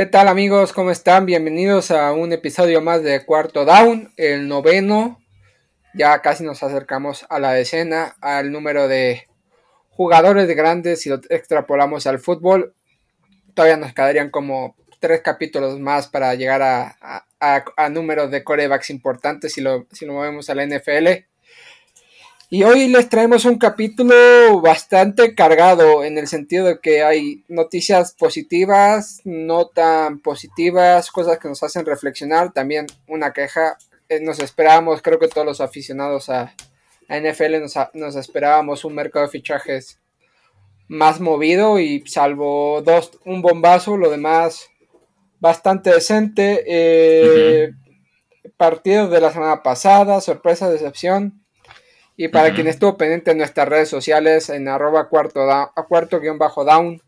¿Qué tal amigos? ¿Cómo están? Bienvenidos a un episodio más de Cuarto Down, el noveno. Ya casi nos acercamos a la decena, al número de jugadores de grandes si lo extrapolamos al fútbol. Todavía nos quedarían como tres capítulos más para llegar a, a, números de corebacks importantes si lo, si lo movemos a la NFL. Y hoy les traemos un capítulo bastante cargado en el sentido de que hay noticias positivas, no tan positivas, cosas que nos hacen reflexionar, también una queja. Eh, nos esperábamos, creo que todos los aficionados a, NFL nos, nos, esperábamos un mercado de fichajes más movido y salvo dos, un bombazo, lo demás bastante decente. Eh, Partidos de la semana pasada, sorpresa, decepción y para quien estuvo pendiente en nuestras redes sociales, en arroba cuarto, cuarto guion bajo down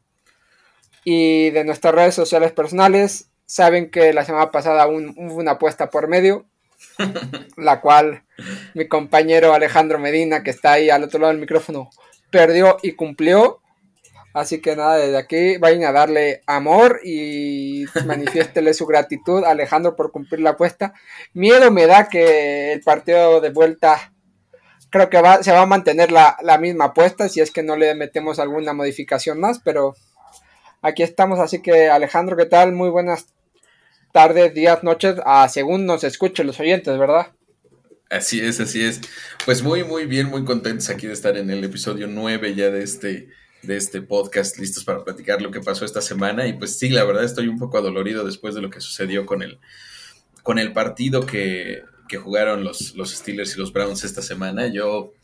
y de nuestras redes sociales personales, saben que la semana pasada hubo una apuesta por medio, la cual mi compañero Alejandro Medina, que está ahí al otro lado del micrófono, perdió y cumplió. Así que nada, desde aquí vayan a darle amor y manifiéstele su gratitud a Alejandro por cumplir la apuesta. Miedo me da que el partido de vuelta creo que va, se va a mantener la, misma apuesta si es que no le metemos alguna modificación más, pero aquí estamos, así que Alejandro, ¿qué tal? Muy buenas tardes, días, noches, a según nos escuchen los oyentes, ¿verdad? Así es, así es. Pues muy, muy bien, muy contentos aquí de estar en el episodio 9 ya de este, de este podcast, listos para platicar lo que pasó esta semana. Y pues sí, la verdad estoy un poco adolorido después de lo que sucedió con el, con el partido que, que jugaron los, los Steelers y los Browns esta semana, yo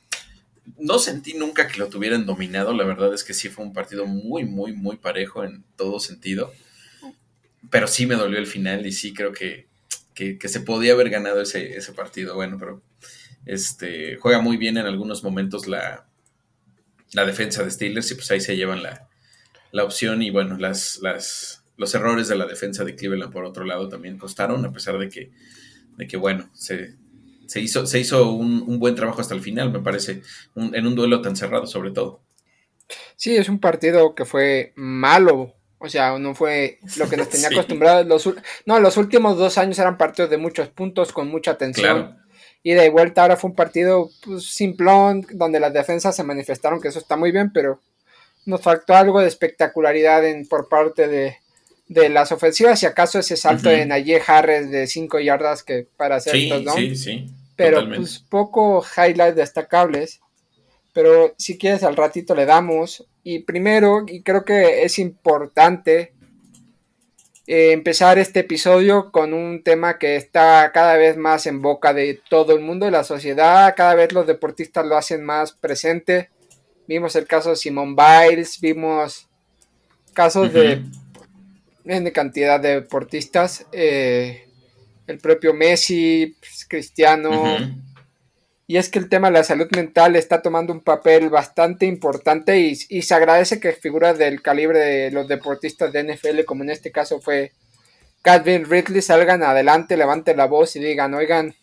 no sentí nunca que lo tuvieran dominado. La verdad es que sí fue un partido muy, muy, muy parejo en todo sentido. Pero sí me dolió el final y sí creo que, se podía haber ganado ese, ese, partido. Bueno, pero este juega muy bien en algunos momentos la, la defensa de Steelers y pues ahí se llevan la, la opción. Y bueno, las, las, los errores de la defensa de Cleveland por otro lado también costaron, a pesar de que de que bueno, se, hizo, se hizo un, buen trabajo hasta el final, me parece, en un duelo tan cerrado sobre todo. Sí, es un partido que fue malo, o sea, no fue lo que nos tenía acostumbrados. Los, no, los últimos dos años eran partidos de muchos puntos, con mucha tensión. Y de vuelta ahora fue un partido pues, simplón, donde las defensas se manifestaron que eso está muy bien, pero nos faltó algo de espectacularidad en, por parte de, de las ofensivas, si acaso ese salto de Naye Harris de 5 yardas que para hacer sí, Sí, sí, pero pues poco highlights destacables. Pero si quieres al ratito le damos. Y primero, y creo que es importante eh, empezar este episodio con un tema que está cada vez más en boca de todo el mundo, de la sociedad. Cada vez los deportistas lo hacen más presente. Vimos el caso de Simone Biles, vimos casos de en cantidad de deportistas. Eh, el propio Messi, pues, Cristiano. Y es que el tema de la salud mental está tomando un papel bastante importante y, se agradece que figuras del calibre de los deportistas de NFL, como en este caso fue Calvin Ridley, salgan adelante, levanten la voz y digan, oigan,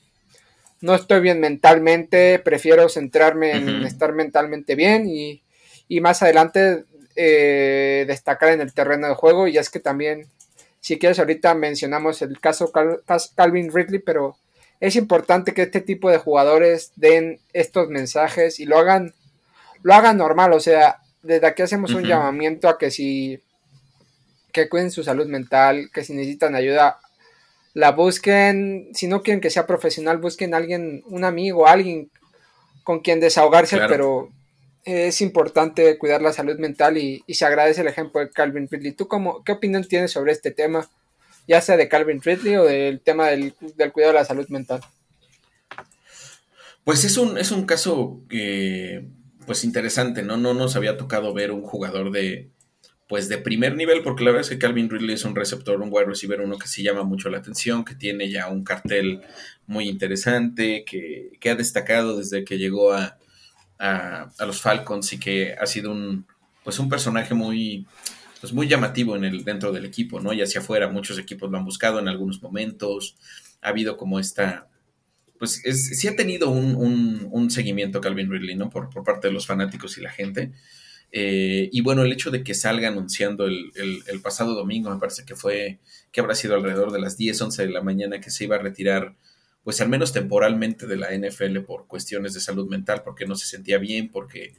no estoy bien mentalmente, prefiero centrarme en estar mentalmente bien y, y más adelante eh, destacar en el terreno de juego. Y es que también, si quieres, ahorita mencionamos el caso Calvin Ridley, pero es importante que este tipo de jugadores den estos mensajes y lo hagan, lo hagan normal, o sea, desde aquí hacemos un llamamiento a que si que cuiden su salud mental, que si necesitan ayuda, la busquen, si no quieren que sea profesional, busquen a alguien, un amigo, alguien con quien desahogarse, pero es importante cuidar la salud mental y, se agradece el ejemplo de Calvin Ridley. ¿Tú cómo, qué opinión tienes sobre este tema? Ya sea de Calvin Ridley o del tema del, cuidado de la salud mental. Pues es un, es un caso pues interesante, ¿no? No nos había tocado ver un jugador de, pues de primer nivel, porque la verdad es que Calvin Ridley es un receptor, un wide receiver, uno que sí llama mucho la atención, que tiene ya un cartel muy interesante, que, que ha destacado desde que llegó a, a, los Falcons y que ha sido un, pues un personaje muy, pues muy llamativo en el, dentro del equipo, ¿no? Y hacia afuera, muchos equipos lo han buscado en algunos momentos, ha habido como esta, pues es, sí ha tenido un, un, seguimiento Calvin Ridley, ¿no? Por, por, parte de los fanáticos y la gente. Eh, y bueno, el hecho de que salga anunciando el, el, pasado domingo, me parece que fue, que habrá sido alrededor de las 10, 11 de la mañana que se iba a retirar, pues al menos temporalmente de la NFL por cuestiones de salud mental, porque no se sentía bien, porque,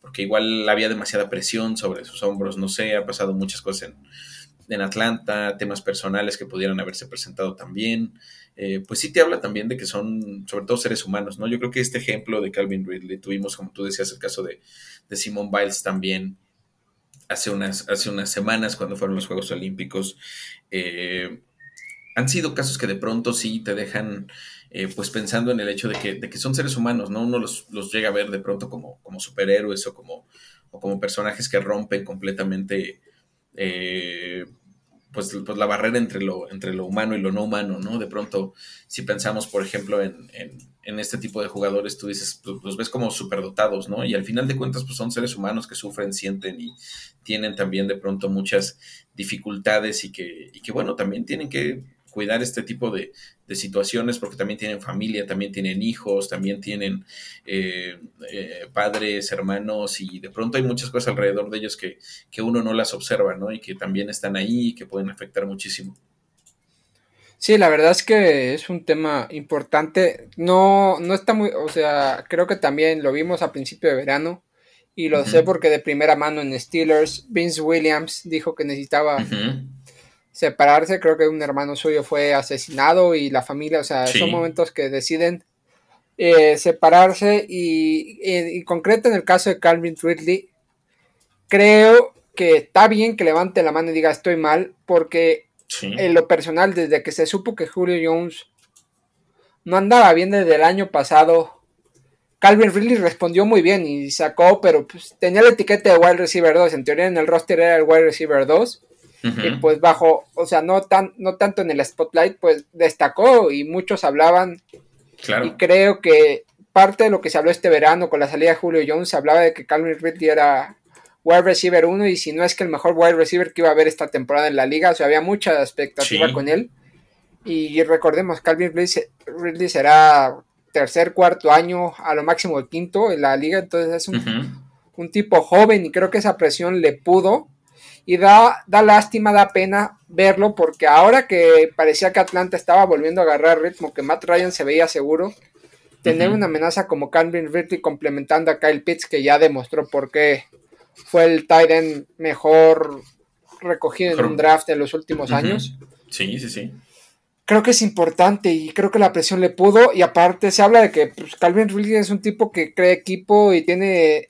porque igual había demasiada presión sobre sus hombros, no sé, ha pasado muchas cosas en, en Atlanta, temas personales que pudieran haberse presentado también. Eh, pues sí te habla también de que son, sobre todo, seres humanos, ¿no? Yo creo que este ejemplo de Calvin Ridley, tuvimos, como tú decías, el caso de, de Simone Biles también hace unas, hace unas semanas cuando fueron los Juegos Olímpicos. Eh, han sido casos que de pronto sí te dejan eh, pues pensando en el hecho de que, son seres humanos, ¿no? Uno los, llega a ver de pronto como, superhéroes o como, personajes que rompen completamente eh, pues, pues, la barrera entre lo, entre lo humano y lo no humano, ¿no? De pronto, si pensamos, por ejemplo, en, este tipo de jugadores, tú dices, pues, los ves como superdotados, ¿no? Y al final de cuentas, pues son seres humanos que sufren, sienten y tienen también de pronto muchas dificultades y que bueno, también tienen que cuidar este tipo de, situaciones porque también tienen familia, también tienen hijos, también tienen eh, eh, padres, hermanos y de pronto hay muchas cosas alrededor de ellos que, uno no las observa, ¿no? Y que también están ahí y que pueden afectar muchísimo. Sí, la verdad es que es un tema importante. No, no está muy, o sea, creo que también lo vimos a principio de verano y lo sé porque de primera mano en Steelers, Vince Williams dijo que necesitaba separarse. Creo que un hermano suyo fue asesinado y la familia, o sea, son momentos que deciden eh, separarse y, y, concreto en el caso de Calvin Ridley, creo que está bien que levante la mano y diga estoy mal, porque en lo personal, desde que se supo que Julio Jones no andaba bien desde el año pasado, Calvin Ridley respondió muy bien y sacó, pero pues, tenía la etiqueta de wide receiver 2, en teoría en el roster era el wide receiver 2 y pues bajo, o sea, no, tan, no tanto en el spotlight, pues destacó y muchos hablaban. Y creo que parte de lo que se habló este verano con la salida de Julio Jones, se hablaba de que Calvin Ridley era wide receiver 1 y si no es que el mejor wide receiver que iba a haber esta temporada en la liga, o sea, había mucha expectativa con él. Y recordemos, Calvin Ridley será tercer, cuarto año, a lo máximo el quinto en la liga, entonces es un, un tipo joven y creo que esa presión le pudo y da, da lástima, da pena verlo porque ahora que parecía que Atlanta estaba volviendo a agarrar ritmo, que Matt Ryan se veía seguro, tener una amenaza como Calvin Ridley complementando a Kyle Pitts que ya demostró por qué fue el tight end mejor recogido en un draft en los últimos años. Sí, sí, sí. Creo que es importante y creo que la presión le pudo y aparte se habla de que pues, Calvin Ridley es un tipo que cree equipo y tiene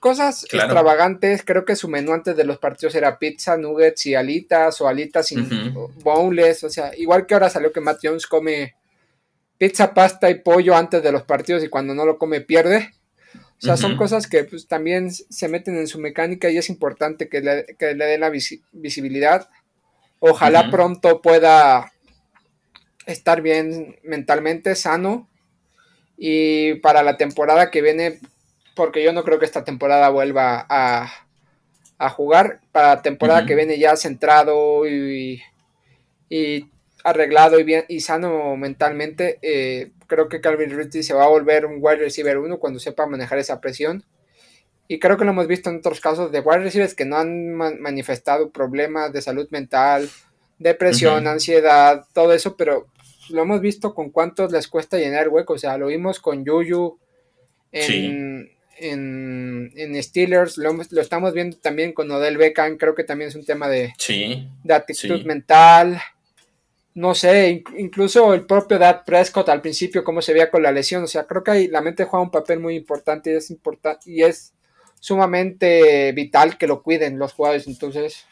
cosas extravagantes. Creo que su menú antes de los partidos era pizza, nuggets y alitas o alitas sin boneless. O sea, igual que ahora salió que Matt Jones come pizza, pasta y pollo antes de los partidos y cuando no lo come pierde. O sea, son cosas que pues, también se meten en su mecánica y es importante que le, que le den la visibilidad. Ojalá pronto pueda estar bien mentalmente, sano. Y para la temporada que viene, porque yo no creo que esta temporada vuelva a, jugar. Para la temporada que viene ya centrado y, arreglado y bien y sano mentalmente, eh, creo que Calvin Ridley se va a volver un wide receiver 1 cuando sepa manejar esa presión. Y creo que lo hemos visto en otros casos de wide receivers que no han manifestado problemas de salud mental, depresión, ansiedad, todo eso, pero lo hemos visto con cuántos les cuesta llenar hueco. O sea, lo vimos con Yuyu en, en, Steelers, lo, estamos viendo también con Odell Beckham, creo que también es un tema de, de actitud mental. No sé, incluso el propio Dad Prescott al principio, cómo se veía con la lesión. O sea, creo que ahí la mente juega un papel muy importante y es importante y es sumamente vital que lo cuiden los jugadores. Entonces,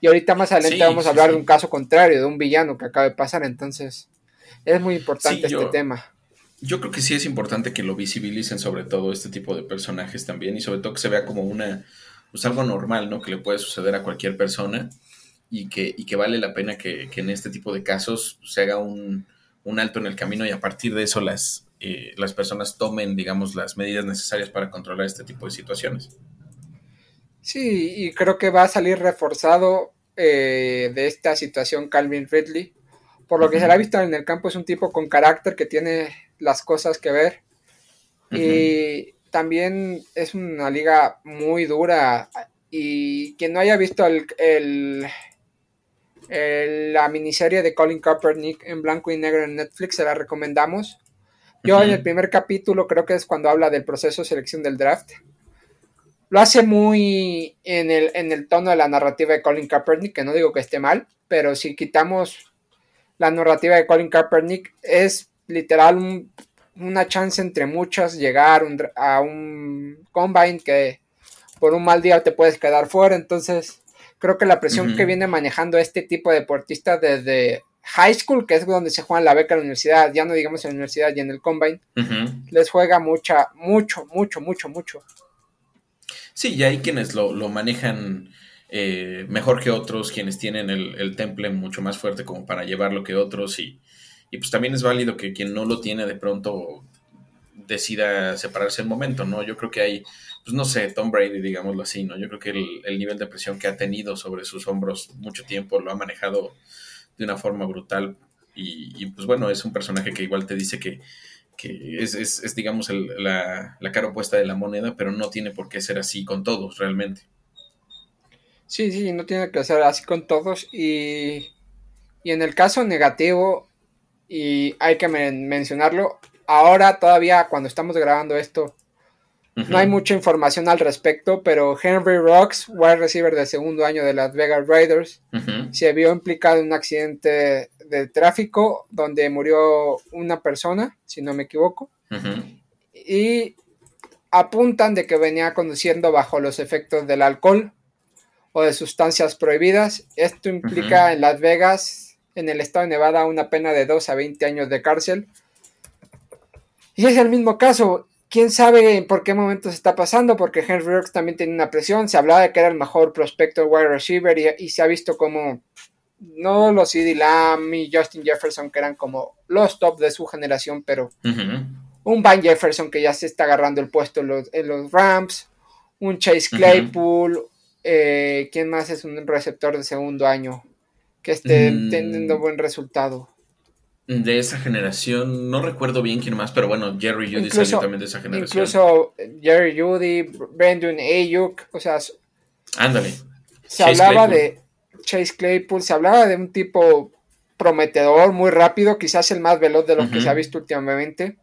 y ahorita más adelante vamos a hablar de un caso contrario, de un villano que acaba de pasar. Entonces, es muy importante este tema. Yo creo que sí es importante que lo visibilicen sobre todo este tipo de personajes también y sobre todo que se vea como una, pues algo normal, ¿no? Que le puede suceder a cualquier persona y que, y que vale la pena que, en este tipo de casos se haga un, alto en el camino y a partir de eso las, eh, las personas tomen, digamos, las medidas necesarias para controlar este tipo de situaciones. Sí, y creo que va a salir reforzado eh, de esta situación Calvin Ridley. Por lo que se le ha visto en el campo, es un tipo con carácter que tiene las cosas que ver. Y también es una liga muy dura y quien no haya visto el, la miniserie de Colin Kaepernick en blanco y negro en Netflix, se la recomendamos. Yo en el primer capítulo creo que es cuando habla del proceso de selección del draft. Lo hace muy en el, en el tono de la narrativa de Colin Kaepernick, que no digo que esté mal, pero si quitamos la narrativa de Colin Kaepernick, es literal una chance entre muchas llegar a un combine que por un mal día te puedes quedar fuera. Entonces, creo que la presión que viene manejando este tipo de deportistas desde high school, que es donde se juega la beca en la universidad, ya no digamos en la universidad y en el combine, les juega mucha, mucho, mucho, mucho, mucho. Sí, y hay quienes lo, manejan eh, mejor que otros, quienes tienen el, el, temple mucho más fuerte como para llevarlo que otros, y, y pues también es válido que quien no lo tiene de pronto decida separarse el momento, ¿no? Yo creo que hay pues no sé, Tom Brady, digámoslo así, ¿no? Yo creo que el, nivel de presión que ha tenido sobre sus hombros mucho tiempo lo ha manejado de una forma brutal y, pues bueno, es un personaje que igual te dice que, es, es, digamos, la, la, cara opuesta de la moneda, pero no tiene por qué ser así con todos, realmente. Sí, sí, no tiene que ser así con todos y, y en el caso negativo, y hay que mencionarlo, ahora todavía cuando estamos grabando esto, no hay mucha información al respecto, pero Henry Rocks, wide receiver del segundo año de Las Vegas Raiders, se vio implicado en un accidente de tráfico donde murió una persona, si no me equivoco, y apuntan de que venía conduciendo bajo los efectos del alcohol o de sustancias prohibidas. Esto implica en Las Vegas, en el estado de Nevada, una pena de 2 a 20 años de cárcel. Y es el mismo caso, quién sabe por qué momento se está pasando, porque Henry Rocks también tiene una presión. Se hablaba de que era el mejor prospecto de wide receiver y, se ha visto como no los CD Lamb y Justin Jefferson, que eran como los top de su generación, pero un Van Jefferson que ya se está agarrando el puesto en los, Rams, un Chase Claypool, eh, ¿quién más es un receptor de segundo año que esté mm. teniendo buen resultado? de esa generación, no recuerdo bien quién más, pero bueno, Jerry Judy salió también de esa generación. Incluso Jerry Judy, Brandon Ayuk, o sea, ándale. Se hablaba de Chase Claypool, se hablaba de un tipo prometedor, muy rápido, quizás el más veloz de los que se ha visto últimamente,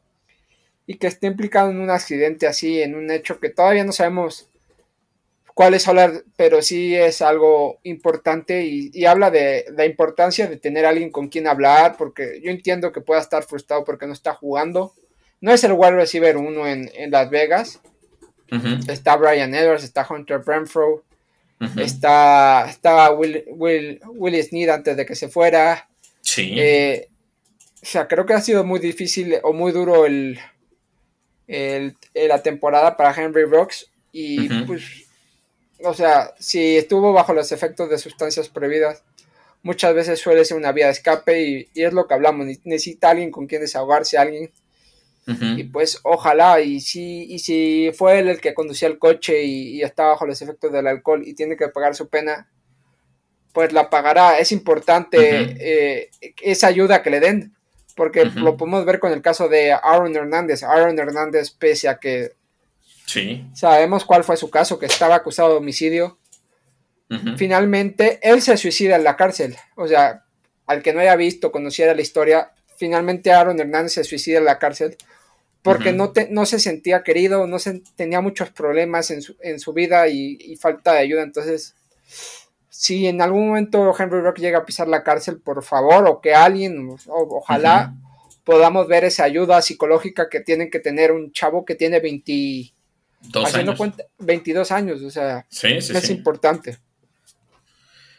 y que esté implicado en un accidente así, en un hecho que todavía no sabemos cuál es hablar, pero sí es algo importante y, habla de la importancia de tener alguien con quien hablar, porque yo entiendo que pueda estar frustrado porque no está jugando. No es el wide receiver uno en, Las Vegas. Está Brian Edwards, está Hunter Renfro, está, está Will, Will, Will Sneed antes de que se fuera. Sí. Eh, o sea, creo que ha sido muy difícil o muy duro el, el, la temporada para Henry Brooks. Y pues o sea, si estuvo bajo los efectos de sustancias prohibidas, muchas veces suele ser una vía de escape y, es lo que hablamos, necesita alguien con quien desahogarse, alguien. Y pues ojalá, y si, y si fue él el que conducía el coche y, está bajo los efectos del alcohol y tiene que pagar su pena, pues la pagará. Es importante eh, esa ayuda que le den, porque lo podemos ver con el caso de Aaron Hernández. Aaron Hernández, pese a que Sabemos cuál fue su caso, que estaba acusado de homicidio. Finalmente, él se suicida en la cárcel. O sea, al que no haya visto, conociera la historia, finalmente Aaron Hernández se suicida en la cárcel porque no, no se sentía querido, no se, tenía muchos problemas en su, vida y, falta de ayuda. Entonces, si en algún momento Henry Rock llega a pisar la cárcel, por favor, o que alguien, ojalá podamos ver esa ayuda psicológica que tienen que tener un chavo que tiene 20, haciendo cuenta, 22 años, o sea, es importante.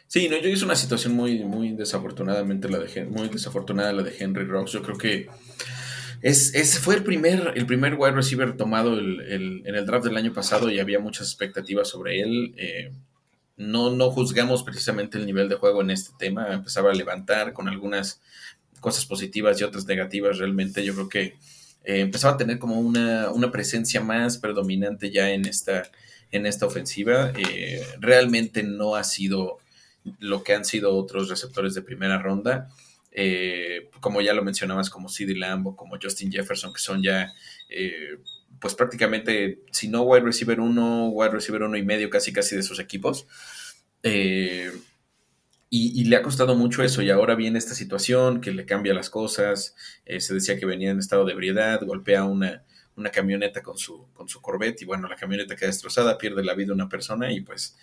Sí, no, yo hice una situación muy, muy desafortunadamente la de muy desafortunada la de Henry Rocks. Yo creo que es, fue el primer, el primer wide receiver tomado en el draft del año pasado y había muchas expectativas sobre él. Eh, no, no juzgamos precisamente el nivel de juego en este tema. Empezaba a levantar con algunas cosas positivas y otras negativas. Realmente yo creo que eh, empezaba a tener como una, presencia más predominante ya en esta, en esta ofensiva. Eh, realmente no ha sido lo que han sido otros receptores de primera ronda. Eh, como ya lo mencionabas, como CeeDee Lamb o como Justin Jefferson, que son ya pues prácticamente, si no wide receiver uno, wide receiver uno y medio casi casi de sus equipos. Eh, y, le ha costado mucho eso y ahora viene esta situación que le cambia las cosas. Eh, se decía que venía en estado de ebriedad, golpea una, una camioneta con su, con su Corvette y bueno, la camioneta queda destrozada, pierde la vida una persona y pues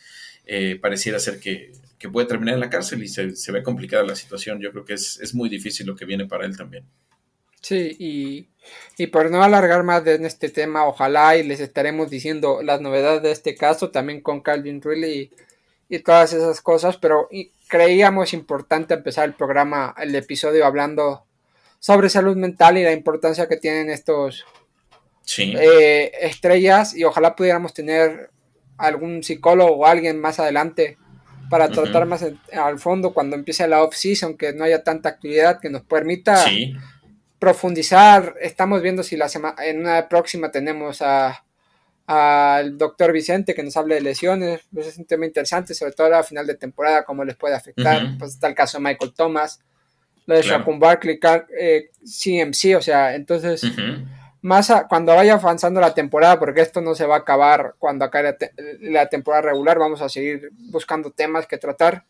eh, pareciera ser que, puede terminar en la cárcel y se, ve complicada la situación. Yo creo que es, es, muy difícil lo que viene para él también. Sí, y, y por no alargar más en este tema, ojalá y les estaremos diciendo las novedades de este caso también con Calvin Ridley y todas esas cosas, pero creíamos importante empezar el programa, el episodio hablando sobre salud mental y la importancia que tienen estos eh, estrellas y ojalá pudiéramos tener algún psicólogo o alguien más adelante para tratar más al fondo cuando empiece la off-season, que no haya tanta actividad que nos permita profundizar. Estamos viendo si la semana en una próxima tenemos a al doctor Vicente que nos hable de lesiones, pues es un tema interesante, sobre todo a final de temporada, cómo les puede afectar, pues está el caso de Michael Thomas, lo de claro. Barkley, CMC, eh, o sea, entonces, más cuando vaya avanzando la temporada, porque esto no se va a acabar cuando acabe la, temporada regular, vamos a seguir buscando temas que tratar,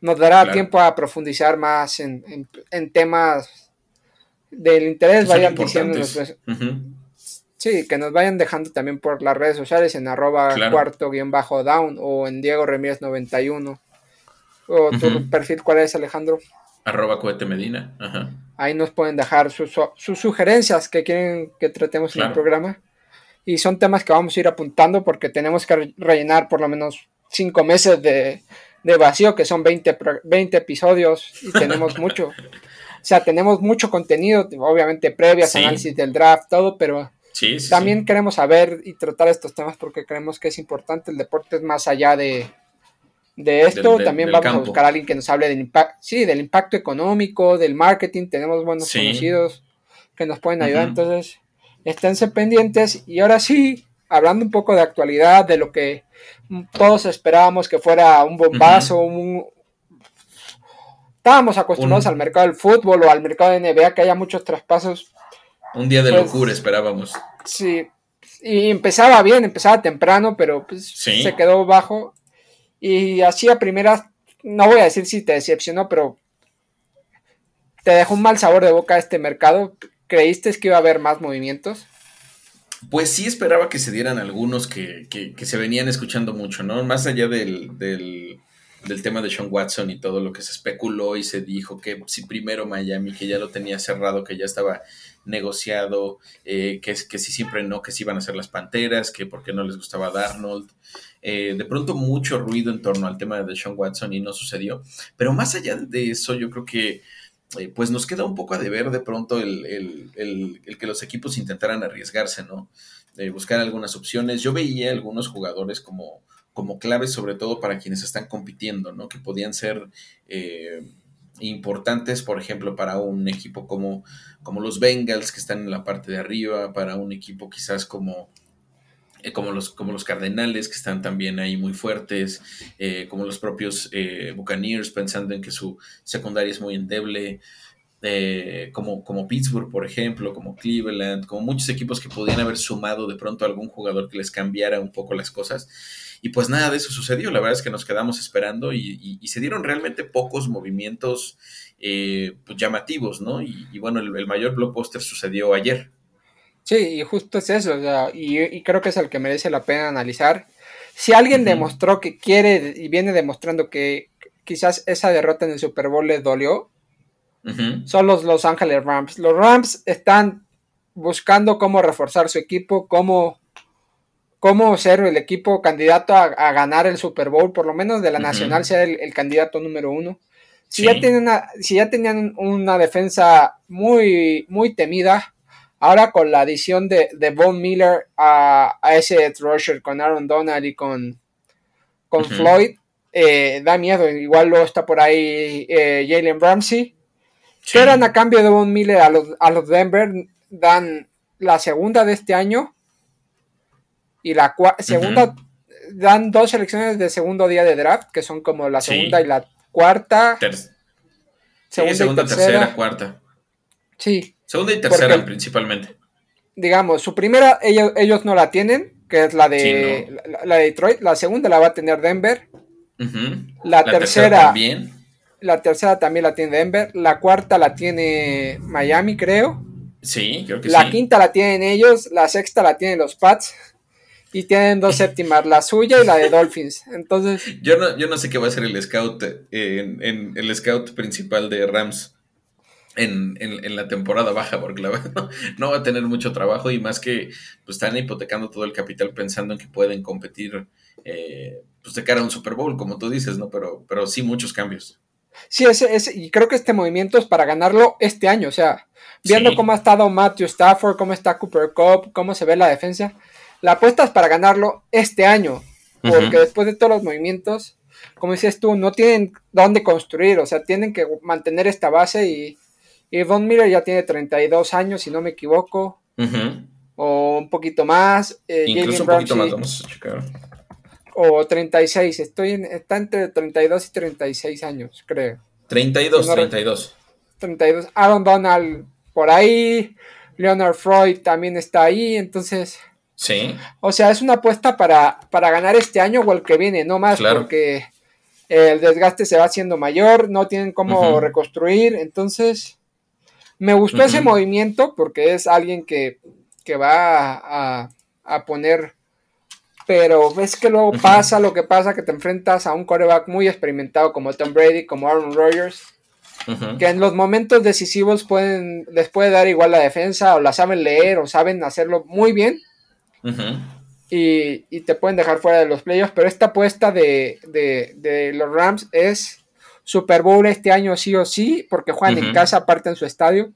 nos dará tiempo a profundizar más en, temas del interés, vayan diciéndonos. Pues, Sí, que nos vayan dejando también por las redes sociales en arroba cuarto guion bajo down o en Diego Remírez 91. ¿O tu perfil cuál es, Alejandro? Arroba cohete Medina. Ahí nos pueden dejar sus, sugerencias que quieren que tratemos en el programa. Y son temas que vamos a ir apuntando porque tenemos que rellenar por lo menos cinco meses de, vacío, que son 20, 20 episodios y tenemos mucho. O sea, tenemos mucho contenido, obviamente previas, análisis del draft, todo, pero también queremos saber y tratar estos temas porque creemos que es importante. El deporte es más allá de, esto. También vamos a buscar a alguien que nos hable del impacto, sí, del impacto económico, del marketing. Tenemos buenos conocidos que nos pueden ayudar. Entonces, esténse pendientes. Y ahora sí, hablando un poco de actualidad, de lo que todos esperábamos que fuera un bombazo, un, estábamos acostumbrados al mercado del fútbol o al mercado de NBA, que haya muchos traspasos un día de pues, locura esperábamos. Sí, y empezaba bien, empezaba temprano, pero pues se quedó bajo. Y así a primeras, no voy a decir si te decepcionó, pero te dejó un mal sabor de boca este mercado. ¿Creíste que iba a haber más movimientos? Pues sí esperaba que se dieran algunos que, que, se venían escuchando mucho, ¿no? Más allá del, del, del, tema de Sean Watson y todo lo que se especuló y se dijo que si primero Miami, que ya lo tenía cerrado, que ya estaba negociado, eh, que, que si siempre no, que si iban a ser las Panteras, que porque no les gustaba Darnold. Eh, de pronto mucho ruido en torno al tema de Sean Watson y no sucedió. Pero más allá de eso, yo creo que eh, pues nos queda un poco a deber de pronto el, que los equipos intentaran arriesgarse, ¿no? buscar algunas opciones. Yo veía algunos jugadores como, como claves, sobre todo para quienes están compitiendo, ¿no? Que podían ser importantes, por ejemplo, para un equipo como, como los Bengals, que están en la parte de arriba, para un equipo quizás como, eh, como, los, como los Cardenales, que están también ahí muy fuertes, eh, como los propios eh, Buccaneers, pensando en que su secundaria es muy endeble. como, como Pittsburgh, por ejemplo, como Cleveland, como muchos equipos que podían haber sumado de pronto a algún jugador que les cambiara un poco las cosas. Y pues nada de eso sucedió, la verdad es que nos quedamos esperando y, se dieron realmente pocos movimientos eh, pues, llamativos, ¿no? Y, bueno, el, mayor blockbuster sucedió ayer. Sí, y justo es eso, y, creo que es el que merece la pena analizar. Si alguien demostró que quiere y viene demostrando que quizás esa derrota en el Super Bowl le dolió, son los Los Ángeles Rams. Los Rams están buscando cómo reforzar su equipo, cómo cómo ser el equipo candidato a, ganar el Super Bowl, por lo menos de la Nacional sea el, candidato número uno. Si, ya tienen una, si ya tenían una defensa muy, muy temida, ahora con la adición de, de Von Miller a, ese rusher con Aaron Donald y con, con Floyd, eh, da miedo. Igual luego está por ahí eh, Jalen Ramsey. Sí. eran a cambio de Von Miller a los, a los Denver? Dan la segunda de este año y la segunda, dan dos selecciones de segundo día de draft, que son como la segunda y la cuarta. segunda, y tercera. cuarta. Sí. Segunda y tercera principalmente. digamos, su primera ellos, ellos no la tienen, que es la de, la, de Detroit. La segunda la va a tener Denver. la, tercera, también. La tercera también la tiene Denver. La cuarta la tiene Miami, creo. Sí, creo que la sí. quinta la tienen ellos. La sexta la tienen los Pats. Y tienen dos séptimas, la suya y la de Dolphins. Entonces. Yo no, yo no sé qué va a ser el scout en, en el scout principal de Rams en, en, la temporada baja, porque la verdad no, va a tener mucho trabajo y más que pues, están hipotecando todo el capital pensando en que pueden competir eh, pues de cara a un Super Bowl, como tú dices, ¿no? Pero, pero sí muchos cambios. Sí, es, y creo que este movimiento es para ganarlo este año, o sea, viendo cómo ha estado Matthew Stafford, cómo está Cooper Cup, cómo se ve la defensa, la apuesta es para ganarlo este año, porque después de todos los movimientos, como dices tú, no tienen dónde construir, o sea, tienen que mantener esta base y y Von Miller ya tiene 32 años, si no me equivoco. O un poquito más. Eh, Incluso un poquito más, vamos a checar. O 36, estoy en, está entre 32 y 36 años, creo. 32, 32. 32. Aaron Donald por ahí. Leonard Freud también está ahí, entonces. Sí. O sea, es una apuesta para, para ganar este año o el que viene, no más, porque el desgaste se va haciendo mayor, no tienen cómo reconstruir, entonces me gustó ese movimiento porque es alguien que, va a, poner. Pero ves que luego pasa lo que pasa, que te enfrentas a un coreback muy experimentado como Tom Brady, como Aaron Rodgers, que en los momentos decisivos pueden, les puede dar igual la defensa, o la saben leer, o saben hacerlo muy bien. Y, te pueden dejar fuera de los playoffs. Pero esta apuesta de, de los Rams es Super Bowl este año sí o sí, porque juegan en casa aparte en su estadio.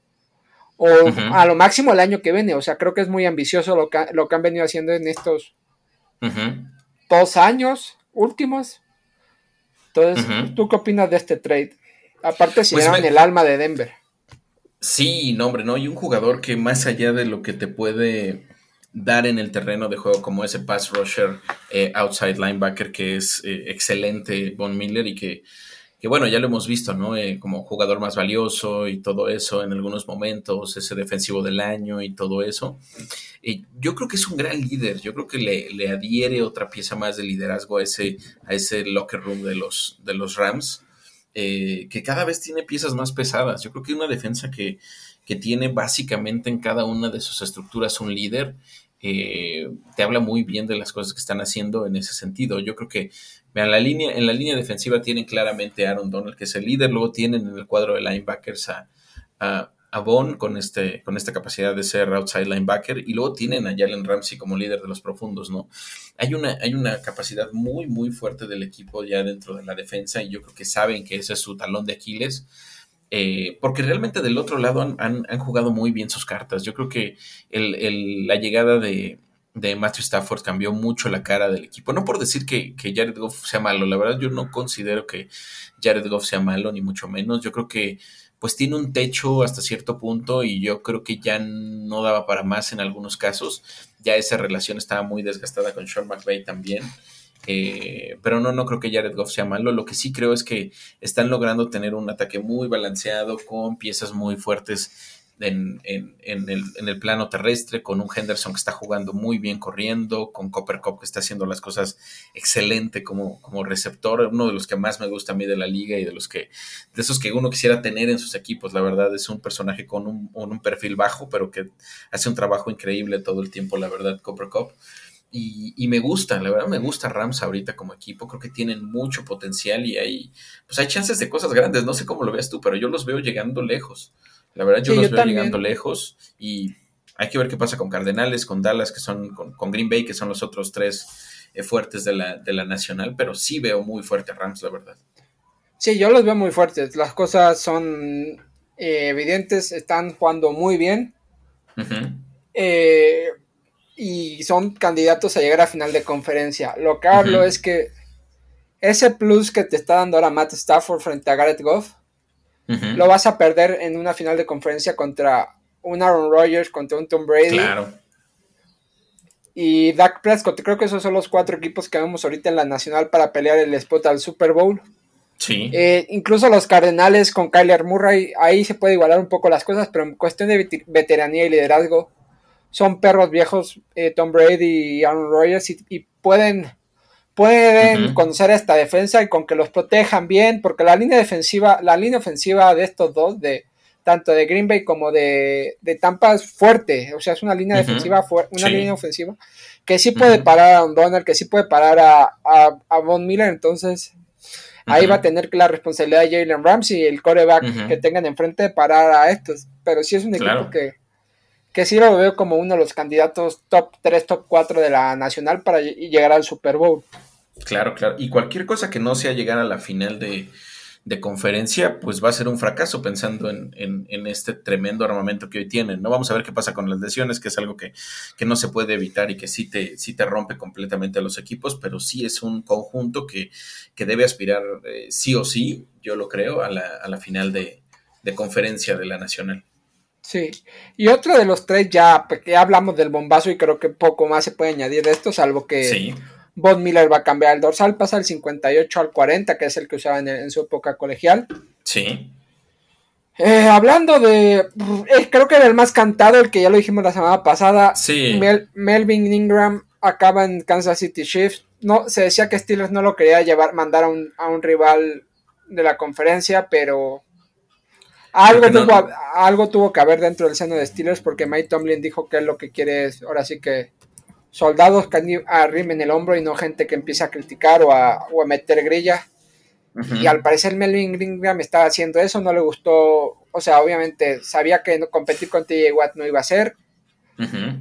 O a lo máximo el año que viene. O sea, creo que es muy ambicioso lo que, lo que han venido haciendo en estos dos años últimos. Entonces, ¿tú qué opinas de este trade? Aparte, si pues el alma de Denver. Sí, no, hombre, no. Y un jugador que más allá de lo que te puede dar en el terreno de juego, como ese pass rusher, eh, outside linebacker, que es eh, excelente, Von Miller, y que que bueno, ya lo hemos visto, ¿no? Eh, como jugador más valioso y todo eso en algunos momentos, ese defensivo del año y todo eso. Eh, yo creo que es un gran líder, yo creo que le, adhiere otra pieza más de liderazgo a ese, a ese locker room de los, de los Rams, que cada vez tiene piezas más pesadas. Yo creo que una defensa que, que tiene básicamente en cada una de sus estructuras un líder eh, te habla muy bien de las cosas que están haciendo en ese sentido. Yo creo que la línea, en la línea defensiva tienen claramente a Aaron Donald, que es el líder, luego tienen en el cuadro de linebackers a, a, con, este, con esta capacidad de ser outside linebacker, y luego tienen a Jalen Ramsey como líder de los profundos, ¿no? Hay una, hay una capacidad muy, muy fuerte del equipo ya dentro de la defensa, y yo creo que saben que ese es su talón de Aquiles eh, porque realmente del otro lado han, jugado muy bien sus cartas. Yo creo que la llegada de, Matthew Stafford cambió mucho la cara del equipo. No por decir que, Jared Goff sea malo, la verdad yo no considero que Jared Goff sea malo, ni mucho menos. Yo creo que pues tiene un techo hasta cierto punto y yo creo que ya no daba para más en algunos casos. Ya esa relación estaba muy desgastada con Sean McVay también. Eh, pero no, no creo que Jared Goff sea malo. Lo que sí creo es que están logrando tener un ataque muy balanceado con piezas muy fuertes en, el, plano terrestre, con un Henderson que está jugando muy bien corriendo, con Copper Cup que está haciendo las cosas excelente como, como receptor, uno de los que más me gusta a mí de la liga y de los que, de esos que uno quisiera tener en sus equipos, la verdad es un personaje con un, un perfil bajo, pero que hace un trabajo increíble todo el tiempo, la verdad, Copper Cup. Y, me gusta, la verdad me gusta Rams ahorita como equipo, creo que tienen mucho potencial y hay, pues hay chances de cosas grandes, no sé cómo lo veas tú, pero yo los veo llegando lejos, la verdad yo los veo llegando lejos y hay que ver qué pasa con Cardenales, con Dallas, que son, con, Green Bay, que son los otros tres eh, fuertes de la, de la nacional, pero sí veo muy fuerte a Rams, la verdad. Sí, yo los veo muy fuertes, las cosas son eh, evidentes, están jugando muy bien. eh, y son candidatos a llegar a final de conferencia. Lo que hablo es que ese plus que te está dando ahora Matt Stafford frente a Garrett Goff, lo vas a perder en una final de conferencia contra un Aaron Rodgers, contra un Tom Brady. Claro. Y Dak Prescott, creo que esos son los cuatro equipos que vemos ahorita en la nacional para pelear el spot al Super Bowl. Sí. Eh, incluso los Cardenales con Kyler Murray, ahí se puede igualar un poco las cosas, pero en cuestión de veteranía y liderazgo, son perros viejos, eh, Tom Brady y Aaron Rodgers, y, pueden, pueden conocer esta defensa y con que los protejan bien, porque la línea defensiva, la línea ofensiva de estos dos, de tanto de Green Bay como de, Tampa, es fuerte, o sea, es una línea defensiva, una línea ofensiva que sí puede parar a Donald, que sí puede parar a, a, Von Miller, entonces ahí va a tener la responsabilidad de Jalen Ramsey y el coreback que tengan enfrente de parar a estos, pero sí es un equipo que que sí lo veo como uno de los candidatos top 3, top 4 de la nacional para llegar al Super Bowl. Claro, claro. Y cualquier cosa que no sea llegar a la final de, conferencia, pues va a ser un fracaso pensando en, este tremendo armamento que hoy tienen. No vamos a ver qué pasa con las lesiones, que es algo que, no se puede evitar y que sí te, sí te rompe completamente a los equipos, pero sí es un conjunto que, debe aspirar eh, sí o sí, yo lo creo, a la, a la final de, de conferencia de la nacional. Sí, y otro de los tres ya, pues, ya hablamos del bombazo y creo que poco más se puede añadir de esto, salvo que sí. Von Miller va a cambiar el dorsal, pasa del 58 al 40, que es el que usaba en, su época colegial. Sí. Eh, hablando de, eh, creo que era el más cantado, el que ya lo dijimos la semana pasada, sí. Melvin Ingram acaba en Kansas City Chiefs. No, se decía que Steelers no lo quería llevar, mandar a un, a un rival de la conferencia, pero algo, tuvo, algo tuvo que haber dentro del seno de Steelers porque Mike Tomlin dijo que lo que quiere es, ahora sí que soldados que arrimen el hombro y no gente que empiece a criticar o a, meter grilla. Y al parecer Melvin Greenham estaba haciendo eso, no le gustó, o sea, obviamente sabía que competir con TJ Watt no iba a ser.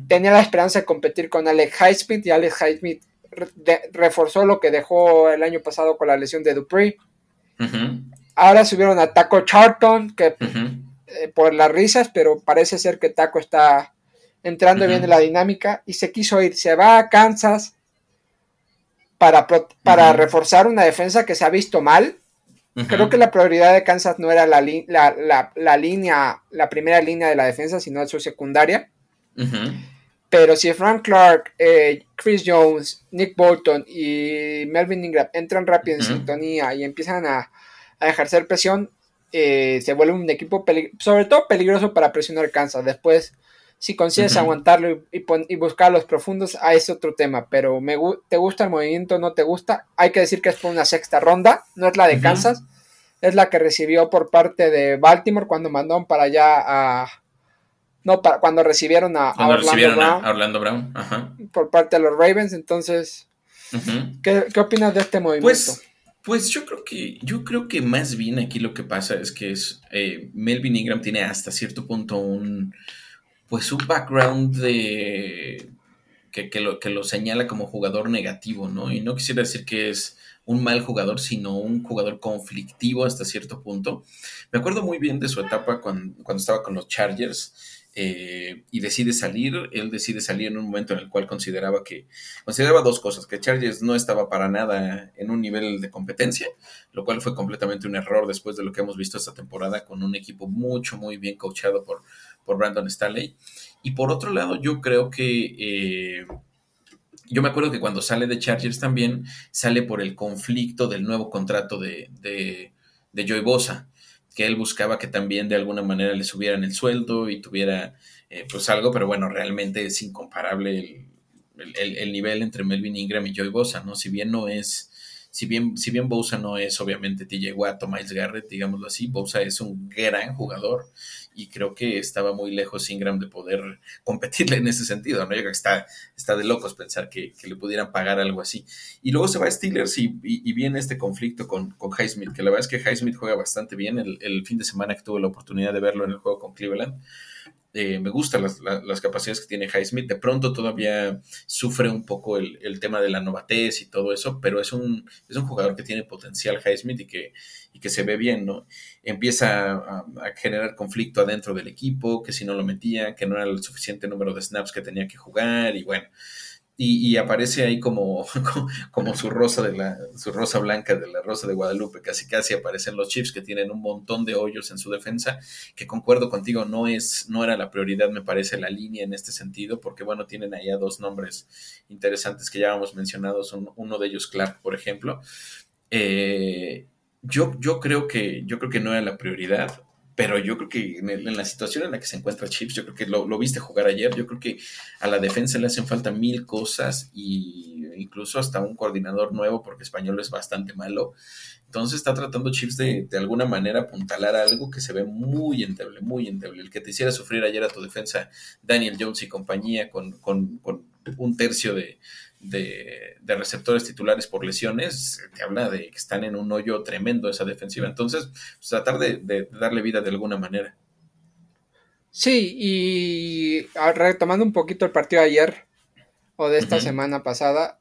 Tenía la esperanza de competir con Alex Highsmith y Alex Highsmith reforzó lo que dejó el año pasado con la lesión de Dupree. Ahora subieron a Taco Charlton, que eh, por las risas, pero parece ser que Taco está entrando bien en la dinámica y se quiso ir. Se va a Kansas para, para reforzar una defensa que se ha visto mal. Creo que la prioridad de Kansas no era la, la, línea, la primera línea de la defensa, sino su secundaria. Pero si Frank Clark, eh, Chris Jones, Nick Bolton y Melvin Ingram entran rápido en sintonía y empiezan a, a ejercer presión, eh, se vuelve un equipo sobre todo peligroso para presionar Kansas. Después, si consigues aguantarlo y, buscar los profundos, a es otro tema. Pero me, te gusta el movimiento, no te gusta. Hay que decir que es por una sexta ronda, no es la de Kansas, es la que recibió por parte de Baltimore cuando mandaron para allá a. No, para, cuando recibieron a, Orlando, Brown, por parte de los Ravens. Entonces, ¿qué, ¿qué, opinas de este movimiento? Pues, pues yo creo que, yo creo que más bien aquí lo que pasa es que es, eh, Melvin Ingram tiene hasta cierto punto un, pues un background de, que, lo, que lo señala como jugador negativo, ¿no? Y no quisiera decir que es un mal jugador, sino un jugador conflictivo hasta cierto punto. Me acuerdo muy bien de su etapa cuando, cuando estaba con los Chargers eh, y decide salir. Él decide salir en un momento en el cual consideraba que consideraba dos cosas, que Chargers no estaba para nada en un nivel de competencia, lo cual fue completamente un error después de lo que hemos visto esta temporada con un equipo mucho, muy bien coachado por, por Brandon Staley. Y por otro lado, yo creo que... Eh, yo me acuerdo que cuando sale de Chargers también sale por el conflicto del nuevo contrato de, de, de Joey Bosa que él buscaba que también de alguna manera le subieran el sueldo y tuviera eh, pues algo, pero bueno, realmente es incomparable el, nivel entre Melvin Ingram y Joey Bosa, ¿no? Si bien no es, si bien, si bien Bosa no es obviamente TJ Watt o Miles Garrett, digámoslo así, Bosa es un gran jugador y creo que estaba muy lejos Ingram de poder competirle en ese sentido, ¿no? Yo creo que está, está de locos pensar que, le pudieran pagar algo así. Y luego se va a Steelers y, viene este conflicto con, con Highsmith, que la verdad es que Highsmith juega bastante bien. El, el, fin de semana que tuve la oportunidad de verlo en el juego con Cleveland, eh, me gustan las, capacidades que tiene Highsmith. De pronto todavía sufre un poco el, tema de la novatez y todo eso, pero es un, es un jugador que tiene potencial Highsmith y que, y que se ve bien, ¿no? Empieza a, generar conflicto adentro del equipo, que si no lo metía, que no era el suficiente número de snaps que tenía que jugar y bueno, y, aparece ahí como, como su rosa de la, su rosa blanca de la rosa de Guadalupe, casi casi aparecen los Chiefs que tienen un montón de hoyos en su defensa, que concuerdo contigo, no es, no era la prioridad, me parece, la línea en este sentido, porque bueno, tienen allá dos nombres interesantes que ya hemos mencionado, son uno de ellos Clark, por ejemplo. Eh, yo, yo creo que, yo creo que no era la prioridad pero yo creo que en, la situación en la que se encuentra Chips, yo creo que lo, viste jugar ayer, yo creo que a la defensa le hacen falta mil cosas y incluso hasta un coordinador nuevo porque español es bastante malo. Entonces está tratando Chips de, de alguna manera apuntalar algo que se ve muy endeble, muy endeble. El que te hiciera sufrir ayer a tu defensa, Daniel Jones y compañía, con, con, con un tercio de, de, receptores titulares por lesiones, te habla de que están en un hoyo tremendo esa defensiva. Entonces, pues, tratar de, darle vida de alguna manera. Sí, y retomando un poquito el partido de ayer o de esta semana pasada,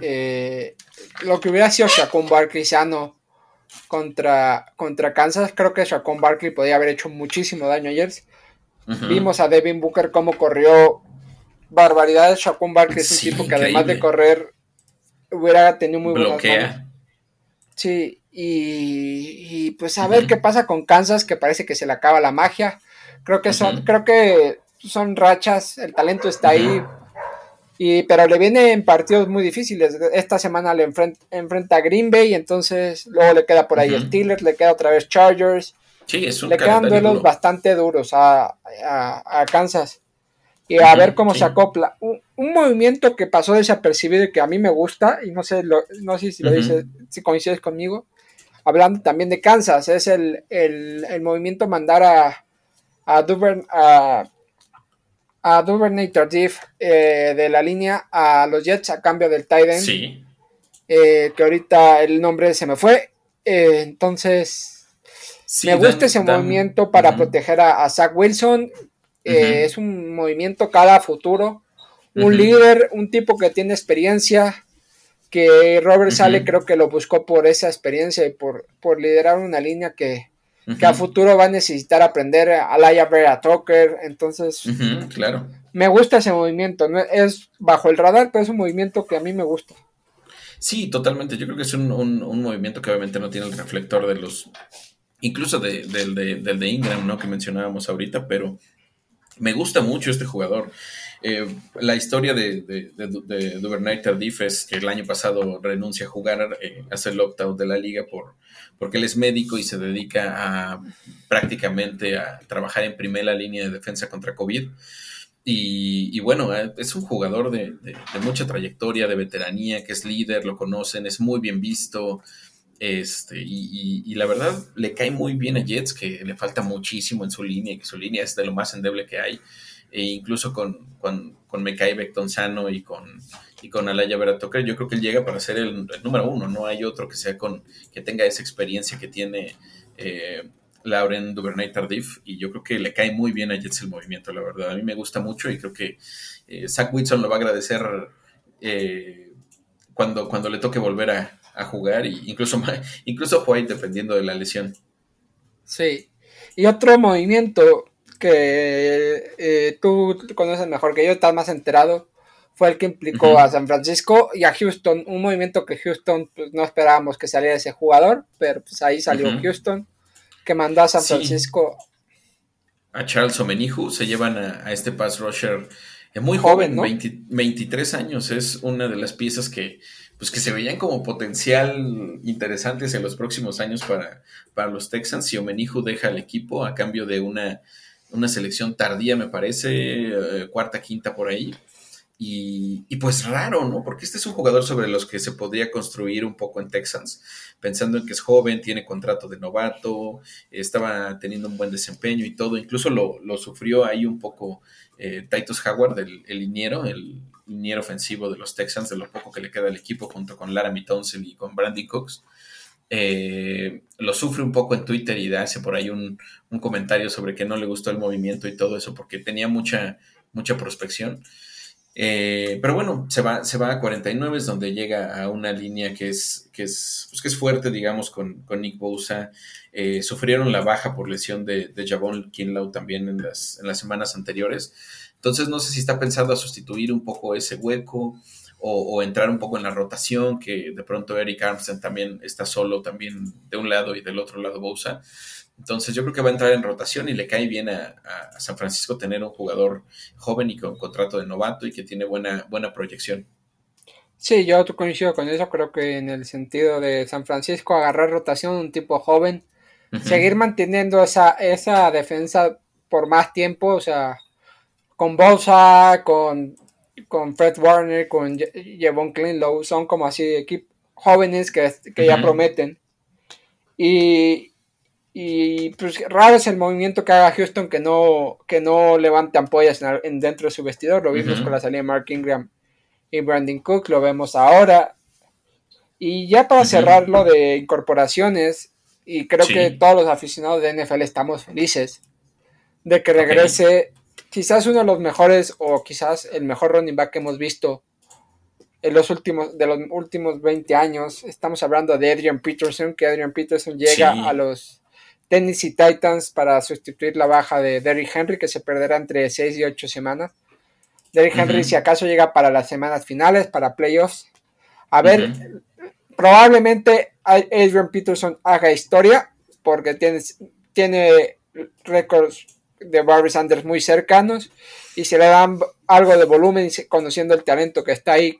eh, lo que hubiera sido Shaquon Barkley sano contra, contra Kansas, creo que Shaquon Barkley podía haber hecho muchísimo daño ayer. Vimos a Devin Booker cómo corrió barbaridades. Shaquon Barkley es un tipo que además de correr hubiera tenido muy buenas manos. Sí, y, pues a ver qué pasa con Kansas, que parece que se le acaba la magia. Creo que son, creo que son rachas, el talento está ahí. Y, pero le vienen partidos muy difíciles. Esta semana le enfrenta, a Green Bay, entonces luego le queda por ahí Steelers, le queda otra vez Chargers. Sí, es un le quedan duelos bastante duros a, a Kansas y a ver cómo se acopla. Un, movimiento que pasó desapercibido y que a mí me gusta, y no sé, no sé si lo dices, si coincides conmigo, hablando también de Kansas, es el, movimiento mandar a, a Duvern, a, a Duvernay Tardif eh, de la línea a los Jets a cambio del Titan. Sí. Eh, que ahorita el nombre se me fue. Eh, entonces, me gusta ese movimiento para proteger a, a, Zach Wilson. Eh, es un movimiento cada futuro. Un líder, un tipo que tiene experiencia, que Robert Sale creo que lo buscó por esa experiencia y por, por liderar una línea que, a futuro va a necesitar aprender a Laia Vera Tucker. Entonces, claro. me gusta ese movimiento. Es bajo el radar, pero es un movimiento que a mí me gusta. Sí, totalmente. Yo creo que es un, un, movimiento que obviamente no tiene el reflector de los, incluso de, del, de, del de Ingram, ¿no? Que mencionábamos ahorita, pero me gusta mucho este jugador. Eh, la historia de, de, de, Duvernay Tardif es que el año pasado renuncia a jugar, eh, hace el opt-out de la liga por, porque él es médico y se dedica a prácticamente a trabajar en primera línea de defensa contra COVID. Y, bueno, eh, es un jugador de, mucha trayectoria, de veteranía, que es líder, lo conocen, es muy bien visto. Este, y, la verdad le cae muy bien a Jets, que le falta muchísimo en su línea, que su línea es de lo más endeble que hay. E incluso con, con, con Mekai Bectonzano y con, y con Alaya Veratoker, yo creo que él llega para ser el, número uno. No hay otro que sea con, que tenga esa experiencia que tiene eh, Lauren Duvernay Tardif. Y yo creo que le cae muy bien a Jets el movimiento, la verdad. A mí me gusta mucho y creo que eh, Zach Wilson lo va a agradecer eh, cuando, cuando le toque volver a, a jugar, y incluso, incluso White dependiendo de la lesión. Sí. Y otro movimiento que eh, tú conoces mejor que yo, estás más enterado, fue el que implicó a San Francisco y a Houston, un movimiento que Houston pues, no esperábamos que saliera ese jugador, pero pues ahí salió Houston, que mandó a San Francisco. A Charles Omenihu, se llevan a, este pass rusher eh, muy joven, ¿no? 23 años, es una de las piezas que pues que se veían como potencial interesantes en los próximos años para, para los Texans. Si Omenihu deja el equipo a cambio de una, una selección tardía, me parece, eh, cuarta, quinta por ahí. Y, y, pues raro, ¿no? Porque este es un jugador sobre los que se podría construir un poco en Texans, pensando en que es joven, tiene contrato de novato, estaba teniendo un buen desempeño y todo, incluso lo, lo sufrió ahí un poco eh, Titus Howard, el, liniero, el, liniero ofensivo de los Texans, de lo poco que le queda al equipo, junto con Laramie Townsend y con Brandy Cooks. Eh, lo sufre un poco en Twitter y hace por ahí un, comentario sobre que no le gustó el movimiento y todo eso, porque tenía mucha, mucha prospección. Eh, pero bueno, se va, se va a 49, es donde llega a una línea que es, que es, pues que es fuerte, digamos, con, Nick Bosa. Eh, sufrieron la baja por lesión de, de Javon también en las, en las semanas anteriores. Entonces no sé si está pensando a sustituir un poco ese hueco o, entrar un poco en la rotación, que de pronto Eric Armstead también está solo también de un lado y del otro lado Bosa. Entonces yo creo que va a entrar en rotación y le cae bien a, San Francisco tener un jugador joven y con contrato de novato y que tiene buena, buena proyección. Sí, yo coincido con eso, creo que en el sentido de San Francisco agarrar rotación, un tipo joven, seguir manteniendo esa, esa defensa por más tiempo, o sea, con Bolsa, con, con Fred Warner, con Jevon Clinlow, son como así equipos jóvenes que, ya prometen. Y, y pues raro es el movimiento que haga Houston que no, que no levante ampollas en, dentro de su vestidor. Lo vimos con la salida de Mark Ingram y Brandon Cook, lo vemos ahora. Y ya para cerrar lo de incorporaciones, y creo que todos los aficionados de NFL estamos felices de que regrese quizás uno de los mejores o quizás el mejor running back que hemos visto en los últimos de los últimos 20 años. Estamos hablando de Adrian Peterson, que Adrian Peterson llega a los Tennessee Titans para sustituir la baja de Derrick Henry, que se perderá entre 6 y 8 semanas. Derrick Henry, si acaso llega para las semanas finales, para playoffs. A ver, probablemente Adrian Peterson haga historia porque tiene, tiene récords de Barry Sanders muy cercanos y si le dan algo de volumen conociendo el talento que está ahí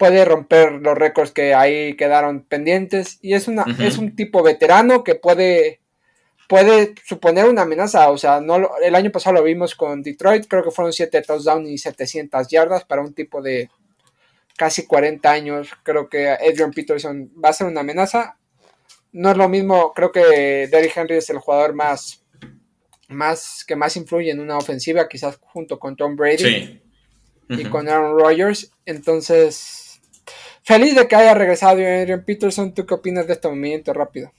puede romper los récords que ahí quedaron pendientes y es una es un tipo veterano que puede puede suponer una amenaza, o sea, no el año pasado lo vimos con Detroit, creo que fueron 7 touchdowns y 700 yardas para un tipo de casi 40 años. Creo que Adrian Peterson va a ser una amenaza. No es lo mismo, creo que Derrick Henry es el jugador más, más que más influye en una ofensiva, quizás junto con Tom Brady y con Aaron Rodgers. Entonces, feliz de que haya regresado Adrian Peterson. ¿Tú qué opinas de este movimiento rápido?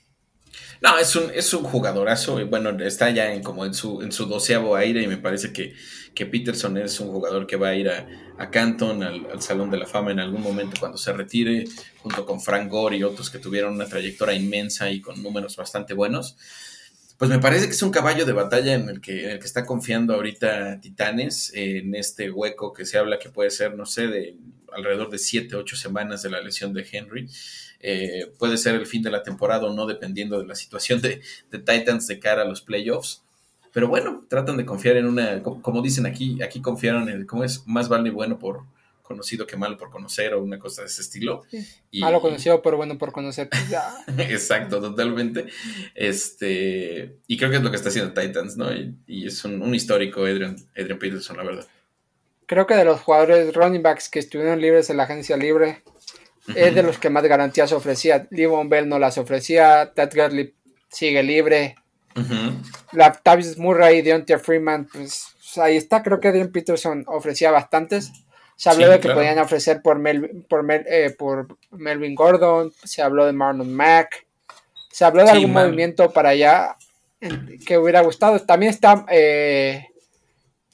No, es un, es un jugadorazo. Y bueno, está ya en, como en su, en su doceavo aire y me parece que, que Peterson es un jugador que va a ir a, a Canton, al, Salón de la Fama en algún momento cuando se retire, junto con Frank Gore y otros que tuvieron una trayectoria inmensa y con números bastante buenos. Pues me parece que es un caballo de batalla en el que, en el que está confiando ahorita Titanes, en este hueco que se habla que puede ser, no sé, de alrededor de 7, 8 semanas de la lesión de Henry. Eh, puede ser el fin de la temporada o no, dependiendo de la situación de, Titans de cara a los playoffs. Pero bueno, tratan de confiar en una, como dicen aquí, aquí confiaron en, ¿cómo es? Más vale bueno por conocido que malo por conocer o una cosa de ese estilo. malo conocido, pero bueno por conocer. Exacto, totalmente. Este, y creo que es lo que está haciendo Titans, ¿no? Y, es un, histórico Adrian, Adrian Peterson, la verdad. Creo que de los jugadores running backs que estuvieron libres en la agencia libre, es de los que más garantías ofrecía. Livon Bell no las ofrecía. Ted Gurley sigue libre. La Tavis Murray y Deontay Freeman, pues, pues, ahí está. Creo que Dean Peterson ofrecía bastantes. Se habló de que podían ofrecer por, por, eh, por, Melvin Gordon. Se habló de Marlon Mack. Se habló de algún movimiento para allá que hubiera gustado. También está eh,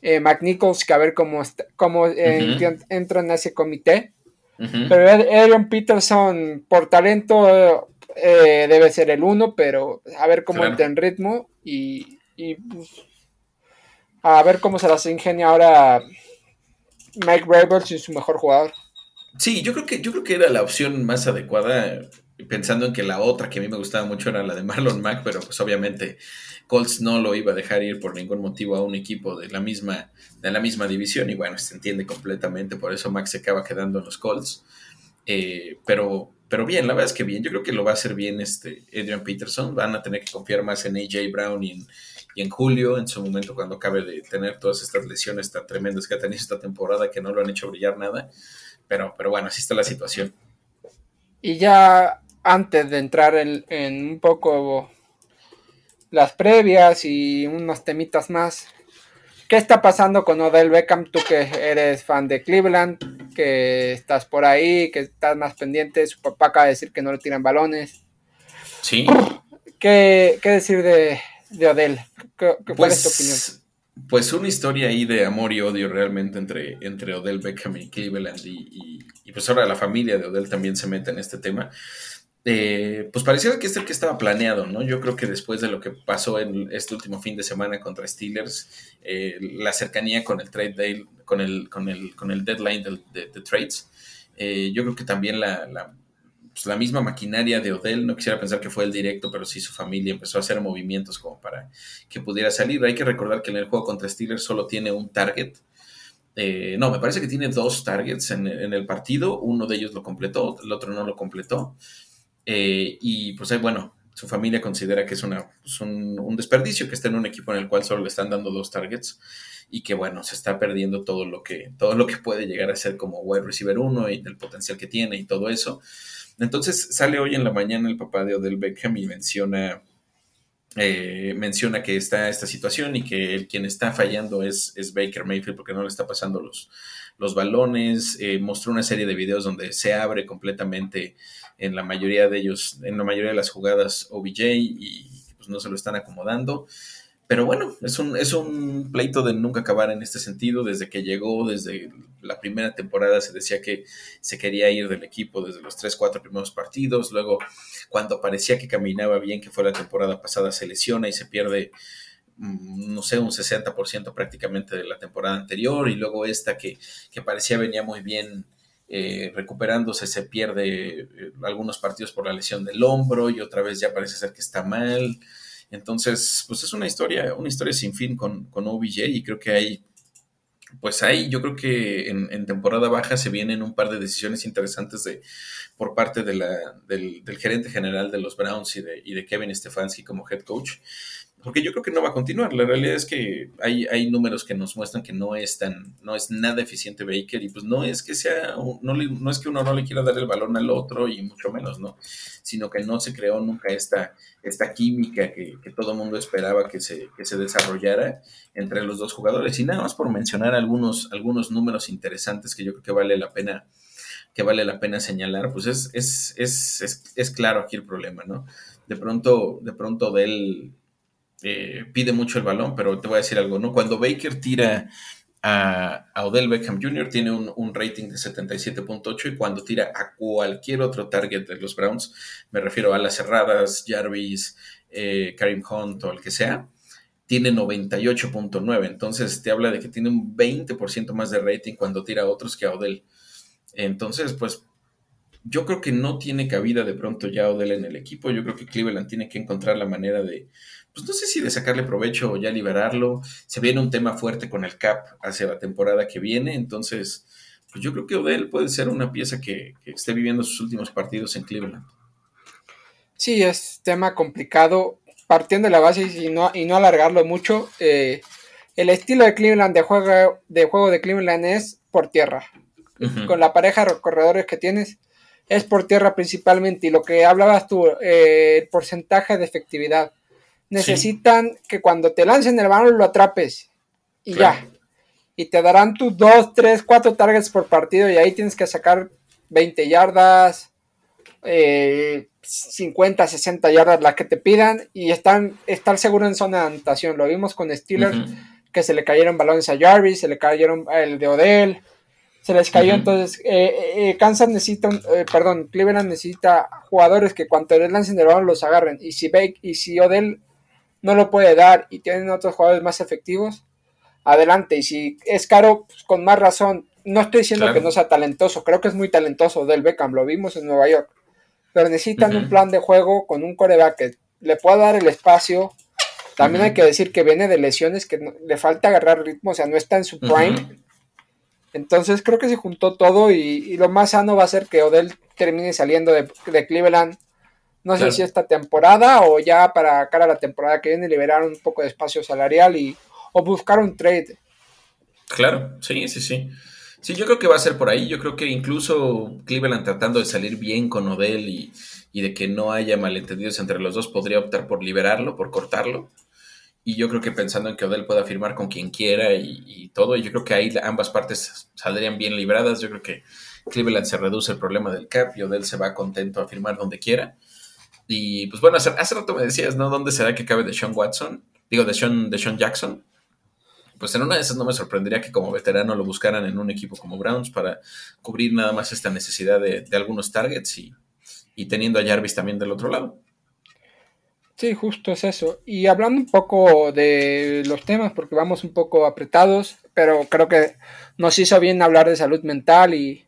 eh McNichols, que a ver cómo, cómo eh, entra en ese comité. Pero Adrian Peterson, por talento, eh, debe ser el uno, pero a ver cómo entra en ritmo y, pues, a ver cómo se las ingenia ahora Mike Rabel sin su mejor jugador. Sí, yo creo que yo creo que era la opción más adecuada, pensando en que la otra que a mí me gustaba mucho era la de Marlon Mack, pero pues obviamente Colts no lo iba a dejar ir por ningún motivo a un equipo de la misma, de la misma división, y bueno, se entiende completamente, por eso Max se acaba quedando en los Colts. Eh, pero, pero bien, la verdad es que bien, yo creo que lo va a hacer bien este Adrian Peterson, van a tener que confiar más en AJ Brown y en, y en julio, en su momento cuando acabe de tener todas estas lesiones tan tremendas que ha tenido esta temporada que no lo han hecho brillar nada, pero, pero bueno, así está la situación. Y ya antes de entrar en, en un poco las previas y unos temitas más. ¿Qué está pasando con Odell Beckham? Tú que eres fan de Cleveland, que estás por ahí, que estás más pendiente. Su papá acaba de decir que no le tiran balones. Sí. ¿Qué, decir de, de Odell? ¿Qué, ¿Cuál es tu pues, opinión? Pues una historia ahí de amor y odio realmente entre, entre Odell Beckham y Cleveland. Y, y pues ahora la familia de Odell también se mete en este tema. Eh, pues pareciera que es el que estaba planeado, ¿no? Yo creo que después de lo que pasó en este último fin de semana contra Steelers, eh, la cercanía con el trade con el, con el, con el deadline de, trades, eh, yo creo que también la, pues la, misma maquinaria de Odell, no quisiera pensar que fue el directo, pero sí su familia empezó a hacer movimientos como para que pudiera salir. Hay que recordar que en el juego contra Steelers solo tiene un target. no, me parece que tiene dos targets en el partido. Uno de ellos lo completó, el otro no lo completó. Eh, y pues bueno, su familia considera que es, una, pues, un, desperdicio que esté en un equipo en el cual solo le están dando dos targets y que bueno, se está perdiendo todo lo que, todo lo que puede llegar a ser como wide receiver uno y el potencial que tiene y todo eso. Entonces sale hoy en la mañana el papá de Odell Beckham y menciona, eh, menciona que está esta situación y que el quien está fallando es, es Baker Mayfield porque no le está pasando los, los balones. Eh, mostró una serie de videos donde se abre completamente en la mayoría de ellos, en la mayoría de las jugadas OBJ y pues no se lo están acomodando. Pero bueno, es un, es un pleito de nunca acabar en este sentido. Desde que llegó, desde la primera temporada se decía que se quería ir del equipo desde los 3, 4 primeros partidos. Luego, cuando parecía que caminaba bien, que fue la temporada pasada, se lesiona y se pierde, no sé, un 60% prácticamente de la temporada anterior. Y luego esta que, que parecía venía muy bien eh, recuperándose, se pierde eh, algunos partidos por la lesión del hombro y otra vez ya parece ser que está mal. Entonces, pues es una historia, una historia sin fin con, con OBJ y creo que hay, pues hay, yo creo que en, temporada baja se vienen un par de decisiones interesantes de, por parte de la, del, gerente general de los Browns y de, y de Kevin Stefanski como head coach porque yo creo que no va a continuar. La realidad es que hay, hay números que nos muestran que no es tan, no es nada eficiente Baker y pues no es que sea, no, es que uno no le quiera dar el balón al otro y mucho menos, ¿no? Sino que no se creó nunca esta, esta química que, todo el mundo esperaba que se, que se desarrollara entre los dos jugadores. Y nada más por mencionar algunos, algunos números interesantes que yo creo que vale la pena que vale la pena señalar, pues es, es, es, es, es claro aquí el problema, ¿no? De pronto, de pronto de él eh, pide mucho el balón, pero te voy a decir algo, ¿no? Cuando Baker tira a, Odell Beckham Jr., tiene un, rating de 77.8 y cuando tira a cualquier otro target de los Browns, me refiero a las cerradas, Jarvis, eh, Karim Hunt o el que sea, tiene 98.9. Entonces te habla de que tiene un 20% más de rating cuando tira a otros que a Odell. Entonces, pues yo creo que no tiene cabida de pronto ya Odell en el equipo. Yo creo que Cleveland tiene que encontrar la manera de, pues no sé si de sacarle provecho o ya liberarlo. Se viene un tema fuerte con el CAP hacia la temporada que viene, entonces, pues yo creo que Odell puede ser una pieza que, esté viviendo sus últimos partidos en Cleveland. Sí, es tema complicado. Partiendo de la base y no, y no alargarlo mucho, eh, el estilo de Cleveland de juego, de juego de Cleveland es por tierra. Con la pareja de corredores que tienes, es por tierra principalmente. Y lo que hablabas tú, eh, el porcentaje de efectividad necesitan que cuando te lancen el balón lo atrapes y ya. Y te darán tus 2, 3, 4 targets por partido y ahí tienes que sacar 20 yardas, 50, eh, 60 yardas, las que te pidan y están, estar seguro en zona de anotación. Lo vimos con Steelers, que se le cayeron balones a Jarvis, se le cayeron el de Odell, se les cayó. Entonces, eh, eh, Kansas necesita, perdón, Cleveland necesita jugadores que cuando les lancen el balón los agarren. Y si, Bake, y si Odell no lo puede dar y tienen otros jugadores más efectivos, adelante. Y si es caro, pues con más razón. No estoy diciendo que no sea talentoso, creo que es muy talentoso del Beckham, lo vimos en Nueva York. Pero necesitan un plan de juego con un coreback que le pueda dar el espacio. También hay que decir que viene de lesiones, que le falta agarrar ritmo, o sea, no está en su prime. Entonces creo que se juntó todo y, lo más sano va a ser que Odell termine saliendo de, de Cleveland no sé si esta temporada o ya para cara a la temporada que viene liberar un poco de espacio salarial y o buscar un trade. Claro, sí, sí, sí. Sí, yo creo que va a ser por ahí. Yo creo que incluso Cleveland tratando de salir bien con Odell y, de que no haya malentendidos entre los dos, podría optar por liberarlo, por cortarlo. Y yo creo que pensando en que Odell pueda firmar con quien quiera y, y todo, yo creo que ahí ambas partes saldrían bien libradas. Yo creo que Cleveland se reduce el problema del cap y Odell se va contento a firmar donde quiera. Y pues bueno, hace, rato me decías, ¿no? ¿Dónde será que cabe de Sean Watson? Digo, de Sean, de Sean Jackson. Pues en una de esas no me sorprendería que como veterano lo buscaran en un equipo como Browns para cubrir nada más esta necesidad de, algunos targets y, y teniendo a Jarvis también del otro lado. Sí, justo es eso. Y hablando un poco de los temas, porque vamos un poco apretados, pero creo que nos hizo bien hablar de salud mental y,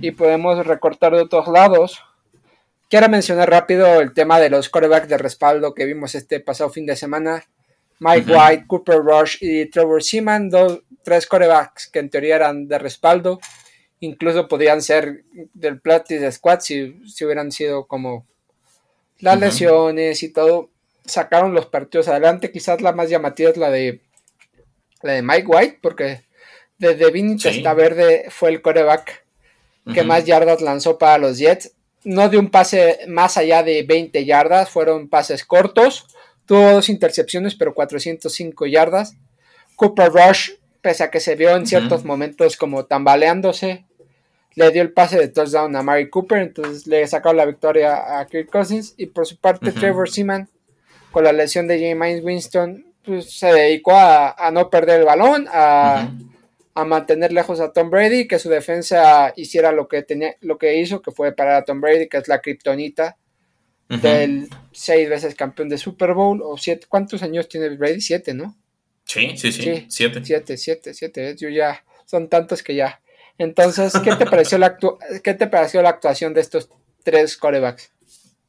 y podemos recortar de otros lados. Quiero mencionar rápido el tema de los corebacks de respaldo que vimos este pasado fin de semana. Mike White, Cooper Rush y Trevor Seaman, dos, tres corebacks que en teoría eran de respaldo. Incluso podrían ser del practice squad si, si hubieran sido como las lesiones y todo, sacaron los partidos adelante. Quizás la más llamativa es la de la de Mike White, porque desde Vinicius hasta Verde fue el coreback que más yardas lanzó para los Jets. No de un pase más allá de 20 yardas, fueron pases cortos. Tuvo dos intercepciones, pero 405 yardas. Cooper Rush, pese a que se vio en ciertos momentos como tambaleándose, le dio el pase de touchdown a Mary Cooper, entonces le sacó la victoria a Kirk Cousins. Y por su parte, Trevor Seaman, con la lesión de James Winston, pues, se dedicó a, no perder el balón, a, mantener lejos a Tom Brady, que su defensa hiciera lo que tenía, lo que hizo, que fue parar a Tom Brady, que es la kriptonita del seis veces campeón de Super Bowl, o siete, ¿cuántos años tiene Brady? Siete, ¿no? Sí, sí, sí, siete. Siete, siete, siete, yo ya, son tantos que ya. Entonces, ¿qué te pareció la, ¿qué te pareció la actuación de estos tres corebacks?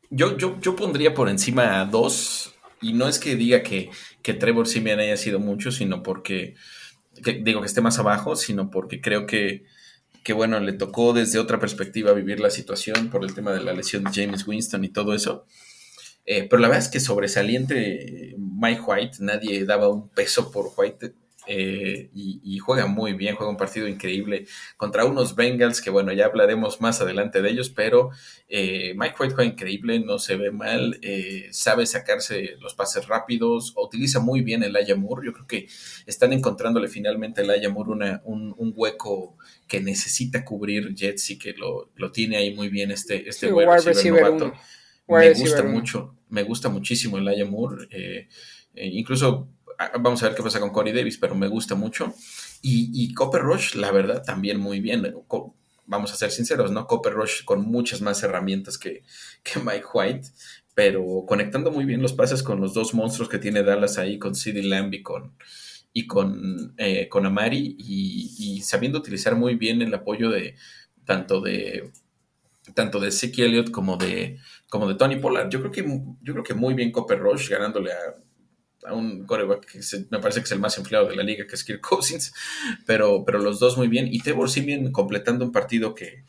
Yo, yo, yo pondría por encima a dos, y no es que diga que, que Trevor Simeon haya sido mucho, sino porque, digo que esté más abajo, sino porque creo que, que, bueno, le tocó desde otra perspectiva vivir la situación por el tema de la lesión de James Winston y todo eso. Eh, pero la verdad es que sobresaliente Mike White, nadie daba un peso por White eh, y, juega muy bien, juega un partido increíble contra unos Bengals que bueno, ya hablaremos más adelante de ellos, pero eh, Mike White juega increíble, no se ve mal, eh, sabe sacarse los pases rápidos, utiliza muy bien el Ayamur, yo creo que están encontrándole finalmente el Ayamur una, un, hueco que necesita cubrir Jets y que lo, tiene ahí muy bien este, este novato. Me gusta mucho, me gusta muchísimo el Ayamur, incluso vamos a ver qué pasa con Corey Davis, pero me gusta mucho. Y, y Copper Rush, la verdad, también muy bien. Vamos a ser sinceros, ¿no? Copper Rush con muchas más herramientas que, Mike White, pero conectando muy bien los pases con los dos monstruos que tiene Dallas ahí, con CD Lamb y con, y con, eh, con Amari, y, sabiendo utilizar muy bien el apoyo de tanto de tanto de Zeke Elliott como de, como de Tony Pollard. Yo creo que, yo creo que muy bien Copper Rush, ganándole a a un coreback que me parece que es el más empleado de la liga, que es Kirk Cousins, pero, pero los dos muy bien. Y Trevor Simeon completando un partido que,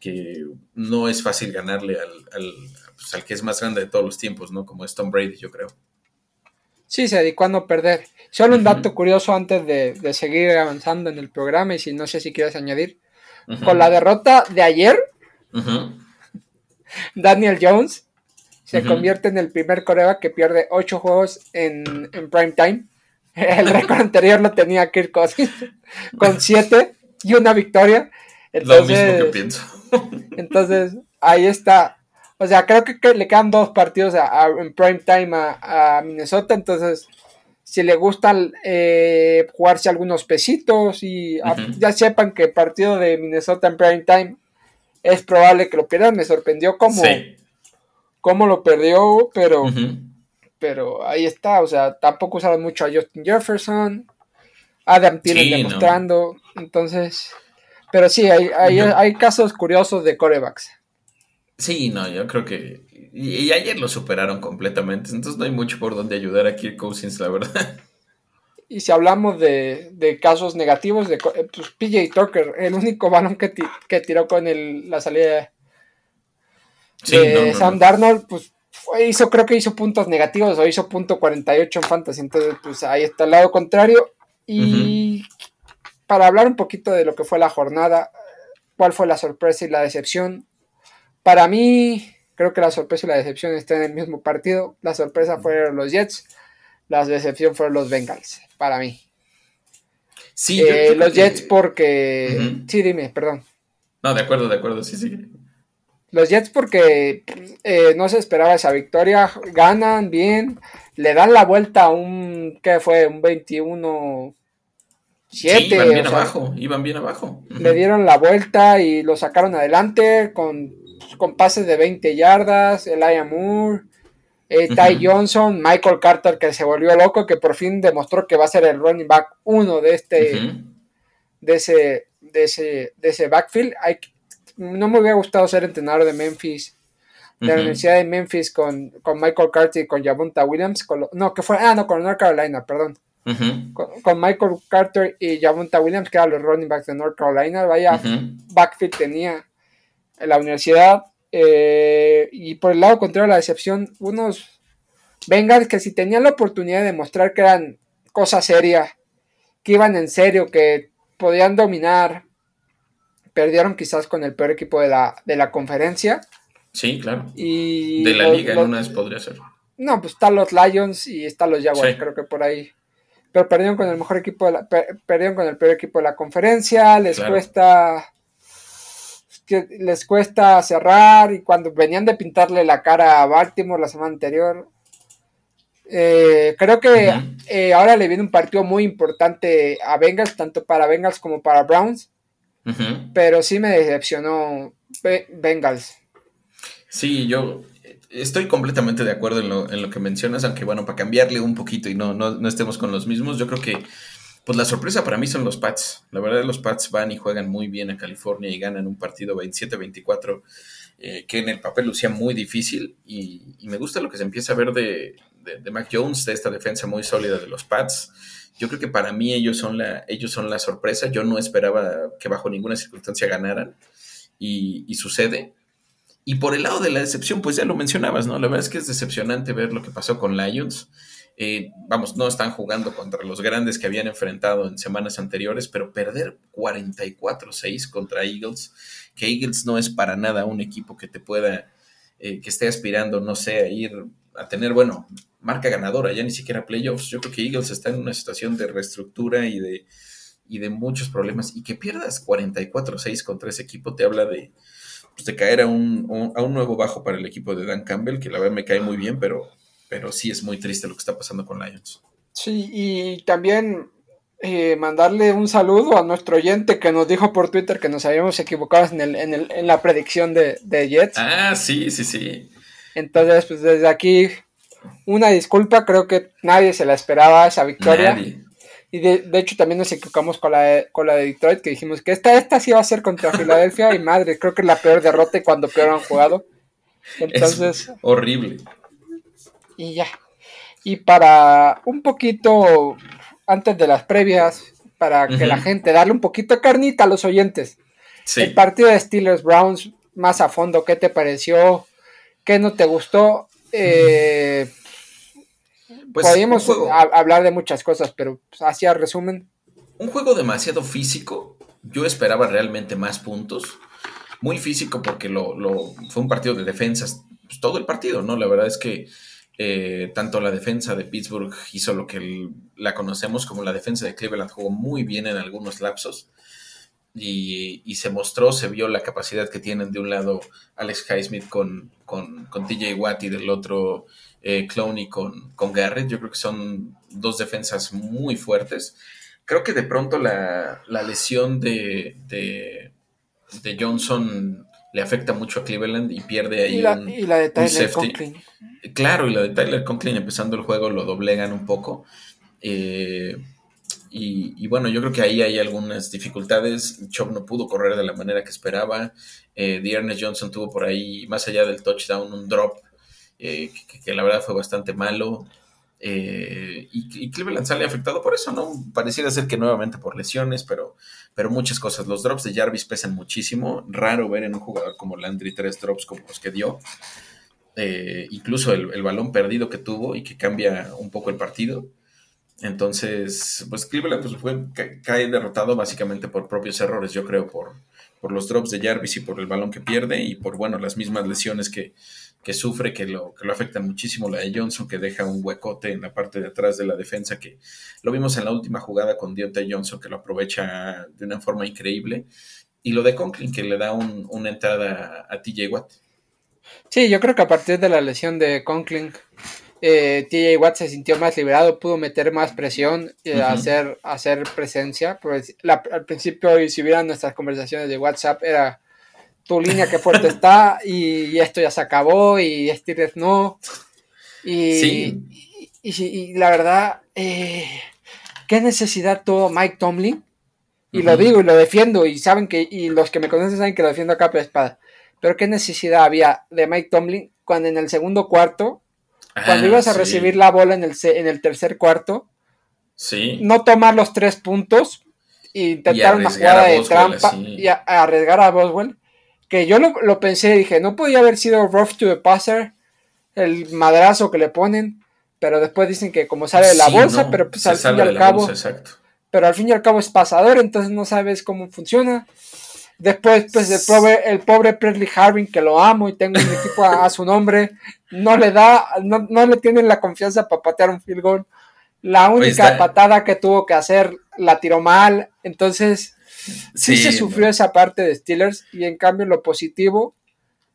que no es fácil ganarle al, pues, al, que es más grande de todos los tiempos, ¿no? Como es Tom Brady, yo creo. Sí, se dedicó a no perder. Solo un dato curioso antes de, seguir avanzando en el programa, y si no sé si quieres añadir. Con la derrota de ayer, Daniel Jones se convierte en el primer coreback que pierde ocho juegos en, en prime time. El récord anterior lo tenía Kirk Cousins con siete y una victoria. Entonces, lo mismo que pienso. entonces, ahí está. O sea, creo que, le quedan dos partidos en prime time a, Minnesota. Entonces, si le gusta eh, jugarse algunos pesitos y ya sepan que el partido de Minnesota en prime time es probable que lo pierdan. Me sorprendió como cómo lo perdió, pero, pero ahí está, o sea, tampoco usaron mucho a Justin Jefferson, Adam tiene demostrando, entonces, pero sí, hay, hay, casos curiosos de corebacks. Sí, no, yo creo que. Y, ayer lo superaron completamente. Entonces no hay mucho por donde ayudar a Kirk Cousins, la verdad. Y si hablamos de, de casos negativos, de pues PJ Tucker, el único balón que, que tiró con el, la salida Sam Darnold, pues hizo, creo que hizo puntos negativos o hizo punto 48 en fantasy, entonces pues ahí está el lado contrario. Y para hablar un poquito de lo que fue la jornada, cuál fue la sorpresa y la decepción. Para mí, creo que la sorpresa y la decepción están en el mismo partido. La sorpresa fueron los Jets, la decepción fueron los Bengals, para mí. Sí, eh, los Jets porque... Sí, dime, perdón. No, de acuerdo, de acuerdo, sí, sí. Los Jets porque eh, no se esperaba esa victoria, ganan bien, le dan la vuelta a un, ¿qué fue? Un 21... 7, iban bien abajo, iban bien abajo. Le dieron la vuelta y lo sacaron adelante con, con pases de 20 yardas, Elijah Moore, eh, Ty Johnson, Michael Carter que se volvió loco, que por fin demostró que va a ser el running back uno de este, de ese, de ese, de ese backfield. Hay, no me hubiera gustado ser entrenador de Memphis, de la Universidad de Memphis con, Michael Carter y con Javonta Williams. no, que fue, ah, no, con North Carolina, perdón. con, Michael Carter y Javonta Williams, que eran los running backs de North Carolina. Vaya backfield tenía en la universidad. Eh, y por el lado contrario, la decepción, unos Bengals que si tenían la oportunidad de demostrar que eran cosa seria, que iban en serio, que podían dominar, perdieron quizás con el peor equipo de la, de la conferencia. Sí, claro. Y de la liga en una vez podría ser. No, pues están los Lions y están los Jaguars, creo que por ahí. Pero perdieron con el mejor equipo de la, perdieron con el peor equipo de la conferencia, les cuesta que les cuesta cerrar y cuando venían de pintarle la cara a Baltimore la semana anterior. Eh, creo que eh, ahora le viene un partido muy importante a Bengals, tanto para Bengals como para Browns. Pero sí me decepcionó Bengals. Sí, yo estoy completamente de acuerdo en lo, en lo, que mencionas, aunque bueno, para cambiarle un poquito y no, no, no estemos con los mismos, yo creo que pues la sorpresa para mí son los Pats. La verdad, los Pats van y juegan muy bien a California y ganan un partido 27-24 eh, que en el papel lucía muy difícil. Y, me gusta lo que se empieza a ver de, de, Mac Jones, de esta defensa muy sólida de los Pats. Yo creo que para mí ellos son la, ellos son la sorpresa. Yo no esperaba que bajo ninguna circunstancia ganaran. Y, sucede. Y por el lado de la decepción, pues ya lo mencionabas, ¿no? La verdad es que es decepcionante ver lo que pasó con Lions. Eh, vamos, no están jugando contra los grandes que habían enfrentado en semanas anteriores, pero perder 44-6 contra Eagles, que Eagles no es para nada un equipo que te pueda, eh, que esté aspirando, no sé, a ir a tener, bueno, marca ganadora, ya ni siquiera playoffs. Yo creo que Eagles está en una situación de reestructura y de, y de muchos problemas. Y que pierdas 44-6 contra ese equipo te habla de, pues, de caer a un, a un nuevo bajo para el equipo de Dan Campbell, que la verdad me cae muy bien, pero pero sí es muy triste lo que está pasando con Lions. Sí, y también eh, mandarle un saludo a nuestro oyente que nos dijo por Twitter que nos habíamos equivocado en, el, en, el, en la predicción de, Jets. Ah, sí, sí, sí. Entonces, pues desde aquí, una disculpa, creo que nadie se la esperaba esa victoria. Nadie. Y de, hecho también nos equivocamos con la, de, con la de Detroit, que dijimos que esta, esta sí va a ser contra Filadelfia y madre, creo que es la peor derrota cuando peor han jugado. Entonces... horrible y ya. Y para un poquito, antes de las previas, para que la gente, darle un poquito de carnita a los oyentes. El partido de Steelers Browns, más a fondo, ¿qué te pareció? ¿Qué no te gustó? Eh, pues podríamos hablar de muchas cosas, pero pues, así a resumen. Un juego demasiado físico. Yo esperaba realmente más puntos. Muy físico porque lo, lo fue un partido de defensas pues, todo el partido, ¿no? La verdad es que eh, tanto la defensa de Pittsburgh hizo lo que la conocemos como la defensa de Cleveland jugó muy bien en algunos lapsos y, se mostró, se vio la capacidad que tienen de un lado Alex Highsmith con, con, con TJ Watt y del otro eh, Clowney con, con Garrett. Yo creo que son dos defensas muy fuertes. Creo que de pronto la, lesión de, de, de Johnson le afecta mucho a Cleveland y pierde ahí y la, un, y la de Tyler Conklin. Claro, y la de Tyler Conklin empezando el juego lo doblegan un poco. Eh, y, bueno, yo creo que ahí hay algunas dificultades. Chop no pudo correr de la manera que esperaba. Eh, Ernest Johnson tuvo por ahí, más allá del touchdown, un drop eh, que, la verdad fue bastante malo. Eh, y, Cleveland sale afectado por eso, ¿no? Pareciera ser que nuevamente por lesiones, pero, pero muchas cosas. Los drops de Jarvis pesan muchísimo. Raro ver en un jugador como Landry tres drops como los que dio. Eh, incluso el, balón perdido que tuvo y que cambia un poco el partido. Entonces, pues Cleveland pues, fue, cae derrotado básicamente por propios errores, yo creo, por, por los drops de Jarvis y por el balón que pierde y por, bueno, las mismas lesiones que, que sufre, que lo, que lo afectan muchísimo. La de Johnson, que deja un huecote en la parte de atrás de la defensa, que lo vimos en la última jugada con Deontay Johnson, que lo aprovecha de una forma increíble. Y lo de Conklin, que le da una entrada a, TJ Watt. Sí, yo creo que a partir de la lesión de Conklin, eh, TJ Watt se sintió más liberado, pudo meter más presión, y hacer, hacer presencia. Pues al principio, si vieran nuestras conversaciones de WhatsApp, era tu línea que fuerte está y, esto ya se acabó y Steelers no. Y, y, la verdad, eh, ¿qué necesidad tuvo Mike Tomlin? Y lo digo y lo defiendo y saben que, y los que me conocen saben que lo defiendo a capa de espada. Pero ¿qué necesidad había de Mike Tomlin cuando en el segundo cuarto, cuando ah, ibas a recibir la bola en el, en el tercer cuarto, sí. no tomar los tres puntos e intentar una jugada de trampa y arriesgar a Boswell que yo lo, lo pensé, dije, no podía haber sido rough to the passer, el madrazo que le ponen, pero después dicen que como sale de la bolsa, pero pues al fin y al cabo, pero al fin y al cabo es pasador, entonces no sabes cómo funciona. Después, pues el pobre, el pobre Presley Harvin, que lo amo y tengo un equipo a, su nombre, no le da, no, no, le tienen la confianza para patear un field goal. La única patada que tuvo que hacer la tiró mal. Entonces, sí, se sufrió esa parte de Steelers. Y en cambio, lo positivo,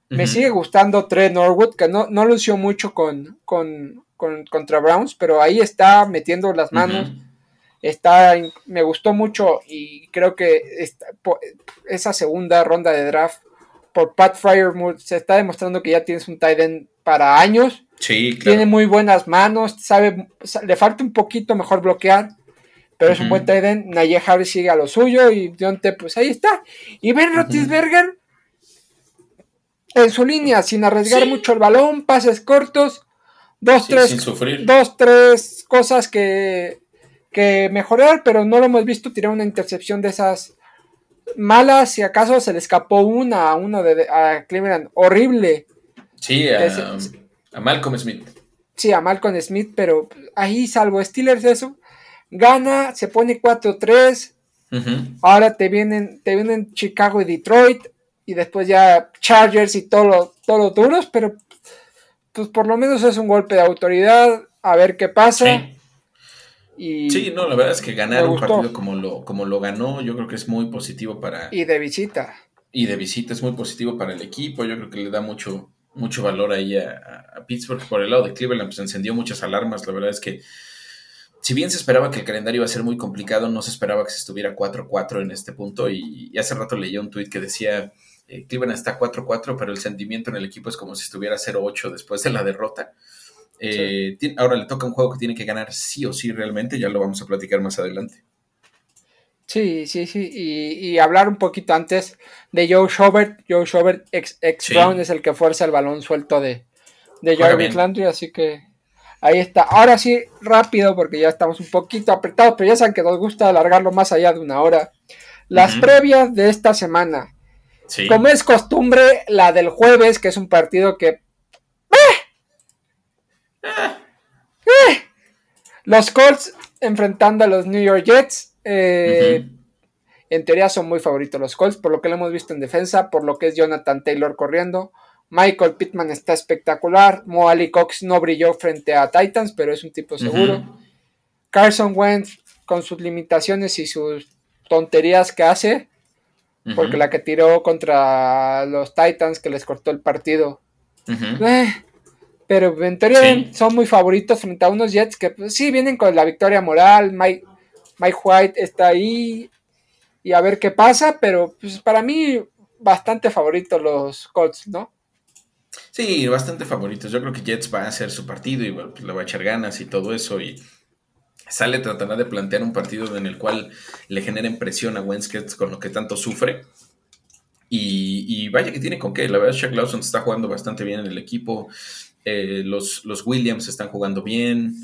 me sigue gustando Trey Norwood, que no, no lució mucho con, con, contra Browns, pero ahí está metiendo las manos. Está, me gustó mucho y creo que esa segunda ronda de draft por Pat Fryer se está demostrando que ya tienes un tight end para años. Sí, Tiene muy buenas manos, sabe, le falta un poquito mejor bloquear, pero es un buen tight end. Naye Harris sigue a lo suyo y Dionte, pues ahí está. Y Ben Roethlisberger en su línea, sin arriesgar mucho el balón, pases cortos, dos, tres, dos, tres cosas que, que mejorar, pero no lo hemos visto tirar una intercepción de esas malas, si acaso se le escapó una a uno de a Cleveland, horrible. Sí, a, Malcolm Smith. Sí, a Malcolm Smith, pero ahí salvo Steelers eso, gana, se pone 4-3. Ahora te vienen, te vienen Chicago y Detroit y después ya Chargers y todos los duros, pero pues por lo menos es un golpe de autoridad, a ver qué pasa. sí, no, la verdad es que ganar un partido como lo, como lo ganó, yo creo que es muy positivo para... Y de visita. Y de visita es muy positivo para el equipo, yo creo que le da mucho, mucho valor ahí a, Pittsburgh. Por el lado de Cleveland, pues encendió muchas alarmas. La verdad es que, si bien se esperaba que el calendario iba a ser muy complicado, no se esperaba que se estuviera 4-4 en este punto. Y, hace rato leí un tuit que decía: eh, Cleveland está 4-4, pero el sentimiento en el equipo es como si estuviera 0-8 después de la derrota. Eh, ahora le toca un juego que tiene que ganar sí o sí realmente, ya lo vamos a platicar más adelante. Sí, sí, sí. Y, hablar un poquito antes de Joe Schobert. Joe Schobert, ex, Brown, es el que fuerza el balón suelto de, de Jarvis Landry. Así que ahí está. Ahora sí, rápido, porque ya estamos un poquito apretados, pero ya saben que nos gusta alargarlo más allá de una hora. Las previas de esta semana. Como es costumbre, la del jueves, que es un partido que. ¡eh! ¡Eh! Los Colts enfrentando a los New York Jets. Eh, en teoría son muy favoritos los Colts, por lo que lo hemos visto en defensa, por lo que es Jonathan Taylor corriendo. Michael Pittman está espectacular. Mo Ali Cox no brilló frente a Titans, pero es un tipo seguro. Carson Wentz con sus limitaciones y sus tonterías que hace, porque la que tiró contra los Titans que les cortó el partido. Eh, pero en teoría son muy favoritos frente a unos Jets que pues, sí vienen con la victoria moral. Mike, Mike White está ahí y a ver qué pasa, pero pues para mí bastante favoritos los Colts, ¿no? Sí, bastante favoritos. Yo creo que Jets va a hacer su partido y pues, le va a echar ganas y todo eso y sale tratará de plantear un partido en el cual le generen presión a Wentz con lo que tanto sufre. Y, vaya que tiene con qué. La verdad, Shaq Lawson está jugando bastante bien en el equipo. Eh, los, los Williams están jugando bien.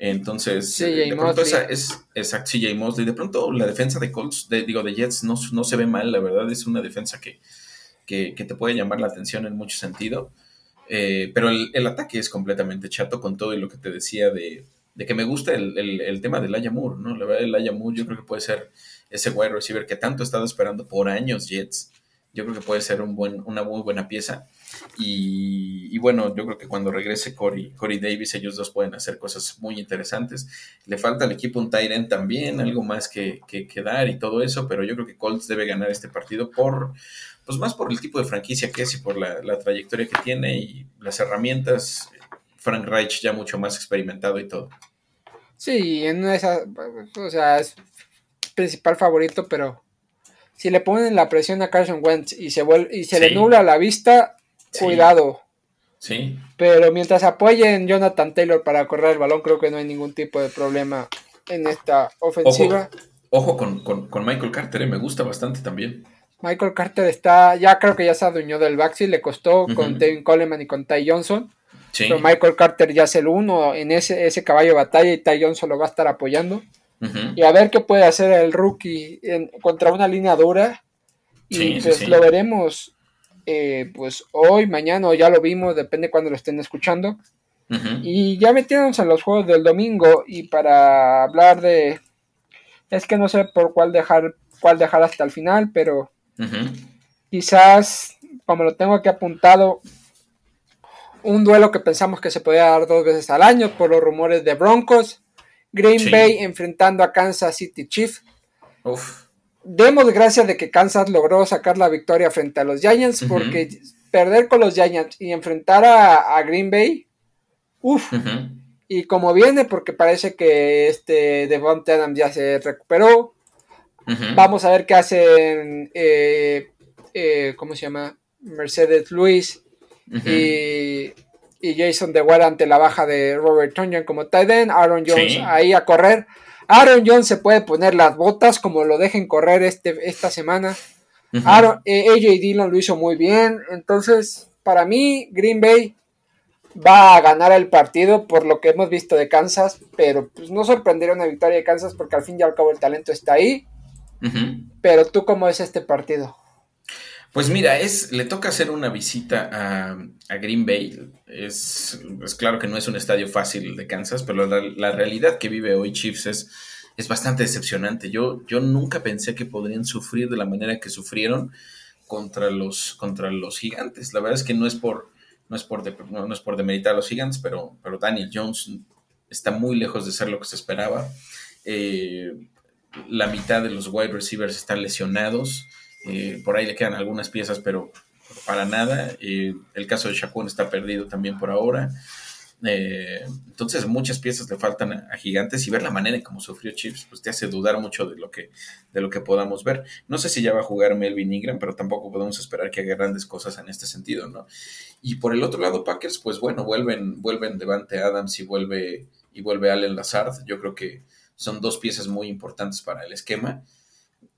Entonces, de pronto esa es exacto, CJ Mosley. De pronto la defensa de Colts, digo, de Jets, no, no, se ve mal, la verdad, es una defensa que, que, te puede llamar la atención en mucho sentido. Eh, pero el, ataque es completamente chato con todo y lo que te decía de, que me gusta el, tema del Aya Moore, ¿no? La verdad, el Aya Moore yo creo que puede ser ese wide receiver que tanto he estado esperando por años Jets. Yo creo que puede ser un buen, una muy buena pieza. Y, bueno, yo creo que cuando regrese Corey, Corey Davis, ellos dos pueden hacer cosas muy interesantes. Le falta al equipo un Tyrant también, algo más que, que, dar y todo eso, pero yo creo que Colts debe ganar este partido por, pues más por el tipo de franquicia que es y por la, trayectoria que tiene y las herramientas. Frank Reich ya mucho más experimentado y todo. Sí, en esa, es principal favorito, pero si le ponen la presión a Carson Wentz y se vuelve, y se le nubla la vista, cuidado. Sí. Pero mientras apoyen Jonathan Taylor para correr el balón, creo que no hay ningún tipo de problema en esta ofensiva. Ojo, con, Michael Carter, eh, me gusta bastante también. Michael Carter está, ya creo que ya se adueñó del backfield, le costó con Devin Coleman y con Ty Johnson. Pero Michael Carter ya es el uno en ese, ese caballo de batalla y Ty Johnson lo va a estar apoyando. Y a ver qué puede hacer el rookie contra una línea dura. Y pues lo veremos eh, pues hoy, mañana o ya lo vimos, depende cuando lo estén escuchando. Y ya metiéndonos en los juegos del domingo y para hablar de... Es que no sé por cuál dejar, cuál dejar hasta el final, pero quizás, como lo tengo aquí apuntado, un duelo que pensamos que se podía dar dos veces al año por los rumores de Broncos. Green Bay enfrentando a Kansas City Chiefs. Demos gracias de que Kansas logró sacar la victoria frente a los Giants, porque perder con los Giants y enfrentar a, Green Bay, uff. Y como viene, porque parece que este Devontae Adams ya se recuperó. Vamos a ver qué hacen, eh, eh, ¿cómo se llama? Mercedes Luis y, Jason DeWatt ante la baja de Robert Tonyan como tight end, Aaron Jones ahí a correr. Aaron Jones se puede poner las botas como lo dejen correr este, esta semana. AJ Dillon lo hizo muy bien. Entonces, para mí, Green Bay va a ganar el partido por lo que hemos visto de Kansas, pero pues no sorprendería una victoria de Kansas porque al fin y al cabo el talento está ahí. Pero tú, ¿cómo es este partido? Pues mira, es, le toca hacer una visita a, Green Bay. Es, claro que no es un estadio fácil de Kansas, pero la, realidad que vive hoy Chiefs es, es bastante decepcionante. Yo, yo nunca pensé que podrían sufrir de la manera que sufrieron contra los, contra los gigantes. La verdad es que no es por, no es por, no, es por demeritar a los gigantes, pero, pero Daniel Jones está muy lejos de ser lo que se esperaba. Eh, la mitad de los wide receivers están lesionados. Eh, por ahí le quedan algunas piezas, pero para nada. El caso de Shaquon está perdido también por ahora. Eh, entonces muchas piezas le faltan a, Gigantes y ver la manera en cómo sufrió Chips pues te hace dudar mucho de lo que de lo que podamos ver. No sé si ya va a jugar Melvin Ingram, pero tampoco podemos esperar que haga grandes cosas en este sentido, ¿no? Y por el otro lado Packers, pues bueno, vuelven vuelven Devante Adams y vuelve y vuelve Allen Lazard. Yo creo que son dos piezas muy importantes para el esquema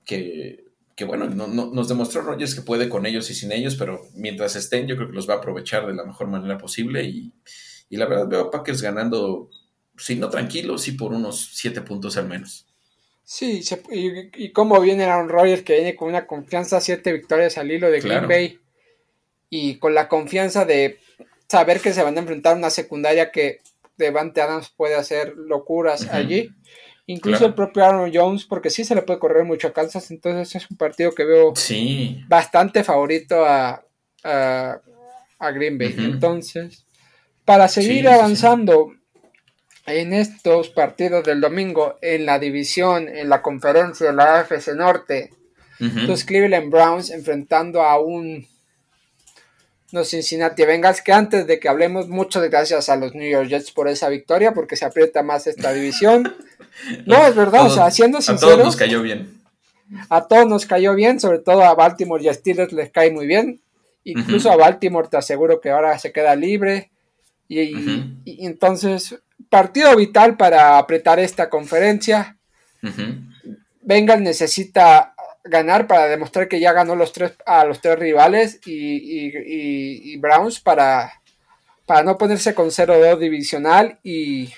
que que bueno, no, nos demostró Rogers que puede con ellos y sin ellos, pero mientras estén, yo creo que los va a aprovechar de la mejor manera posible. Y, la verdad veo a Packers ganando, si no tranquilo, sí por unos siete puntos al menos. Sí, y, y, cómo viene Aaron Rodgers, que viene con una confianza, siete victorias al hilo de Green Bay, y con la confianza de saber que se van a enfrentar a una secundaria que Devante Adams puede hacer locuras allí. Incluso el propio Aaron Jones, porque sí se le puede correr mucho a Kansas, entonces es un partido que veo bastante favorito a, a, Green Bay. Entonces, para seguir avanzando en estos partidos del domingo, en la división, en la conferencia de la AFC Norte, los Cleveland Browns enfrentando a un los Cincinnati Bengals, que antes de que hablemos, muchas gracias a los New York Jets por esa victoria, porque se aprieta más esta división. No, es verdad, o sea, siendo sinceros. A todos nos cayó bien. A todos nos cayó bien, sobre todo a Baltimore y a Steelers les cae muy bien. Incluso a Baltimore te aseguro que ahora se queda libre. Y, entonces, partido vital para apretar esta conferencia. Bengals necesita ganar para demostrar que ya ganó los tres, a los tres rivales y, Browns para, para no ponerse con 0-2 divisional y,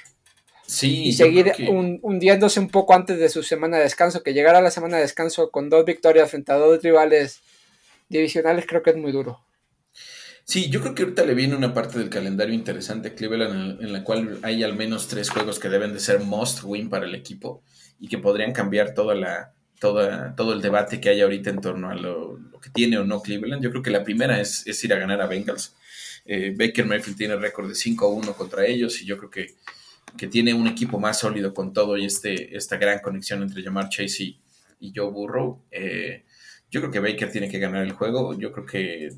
y seguir hundiéndose un poco antes de su semana de descanso, que llegar a la semana de descanso con dos victorias frente a dos rivales divisionales creo que es muy duro. Sí, yo creo que ahorita le viene una parte del calendario interesante a Cleveland en, la cual hay al menos tres juegos que deben de ser must win para el equipo y que podrían cambiar toda la, todo el debate que hay ahorita en torno a lo, que tiene o no Cleveland. Yo creo que la primera es, ir a ganar a Bengals. Eh, Baker Mayfield tiene récord de 5-1 contra ellos y yo creo que, que, tiene un equipo más sólido con todo y este, esta gran conexión entre Jamar Chase y, Joe Burrow. Eh, yo creo que Baker tiene que ganar el juego. Yo creo que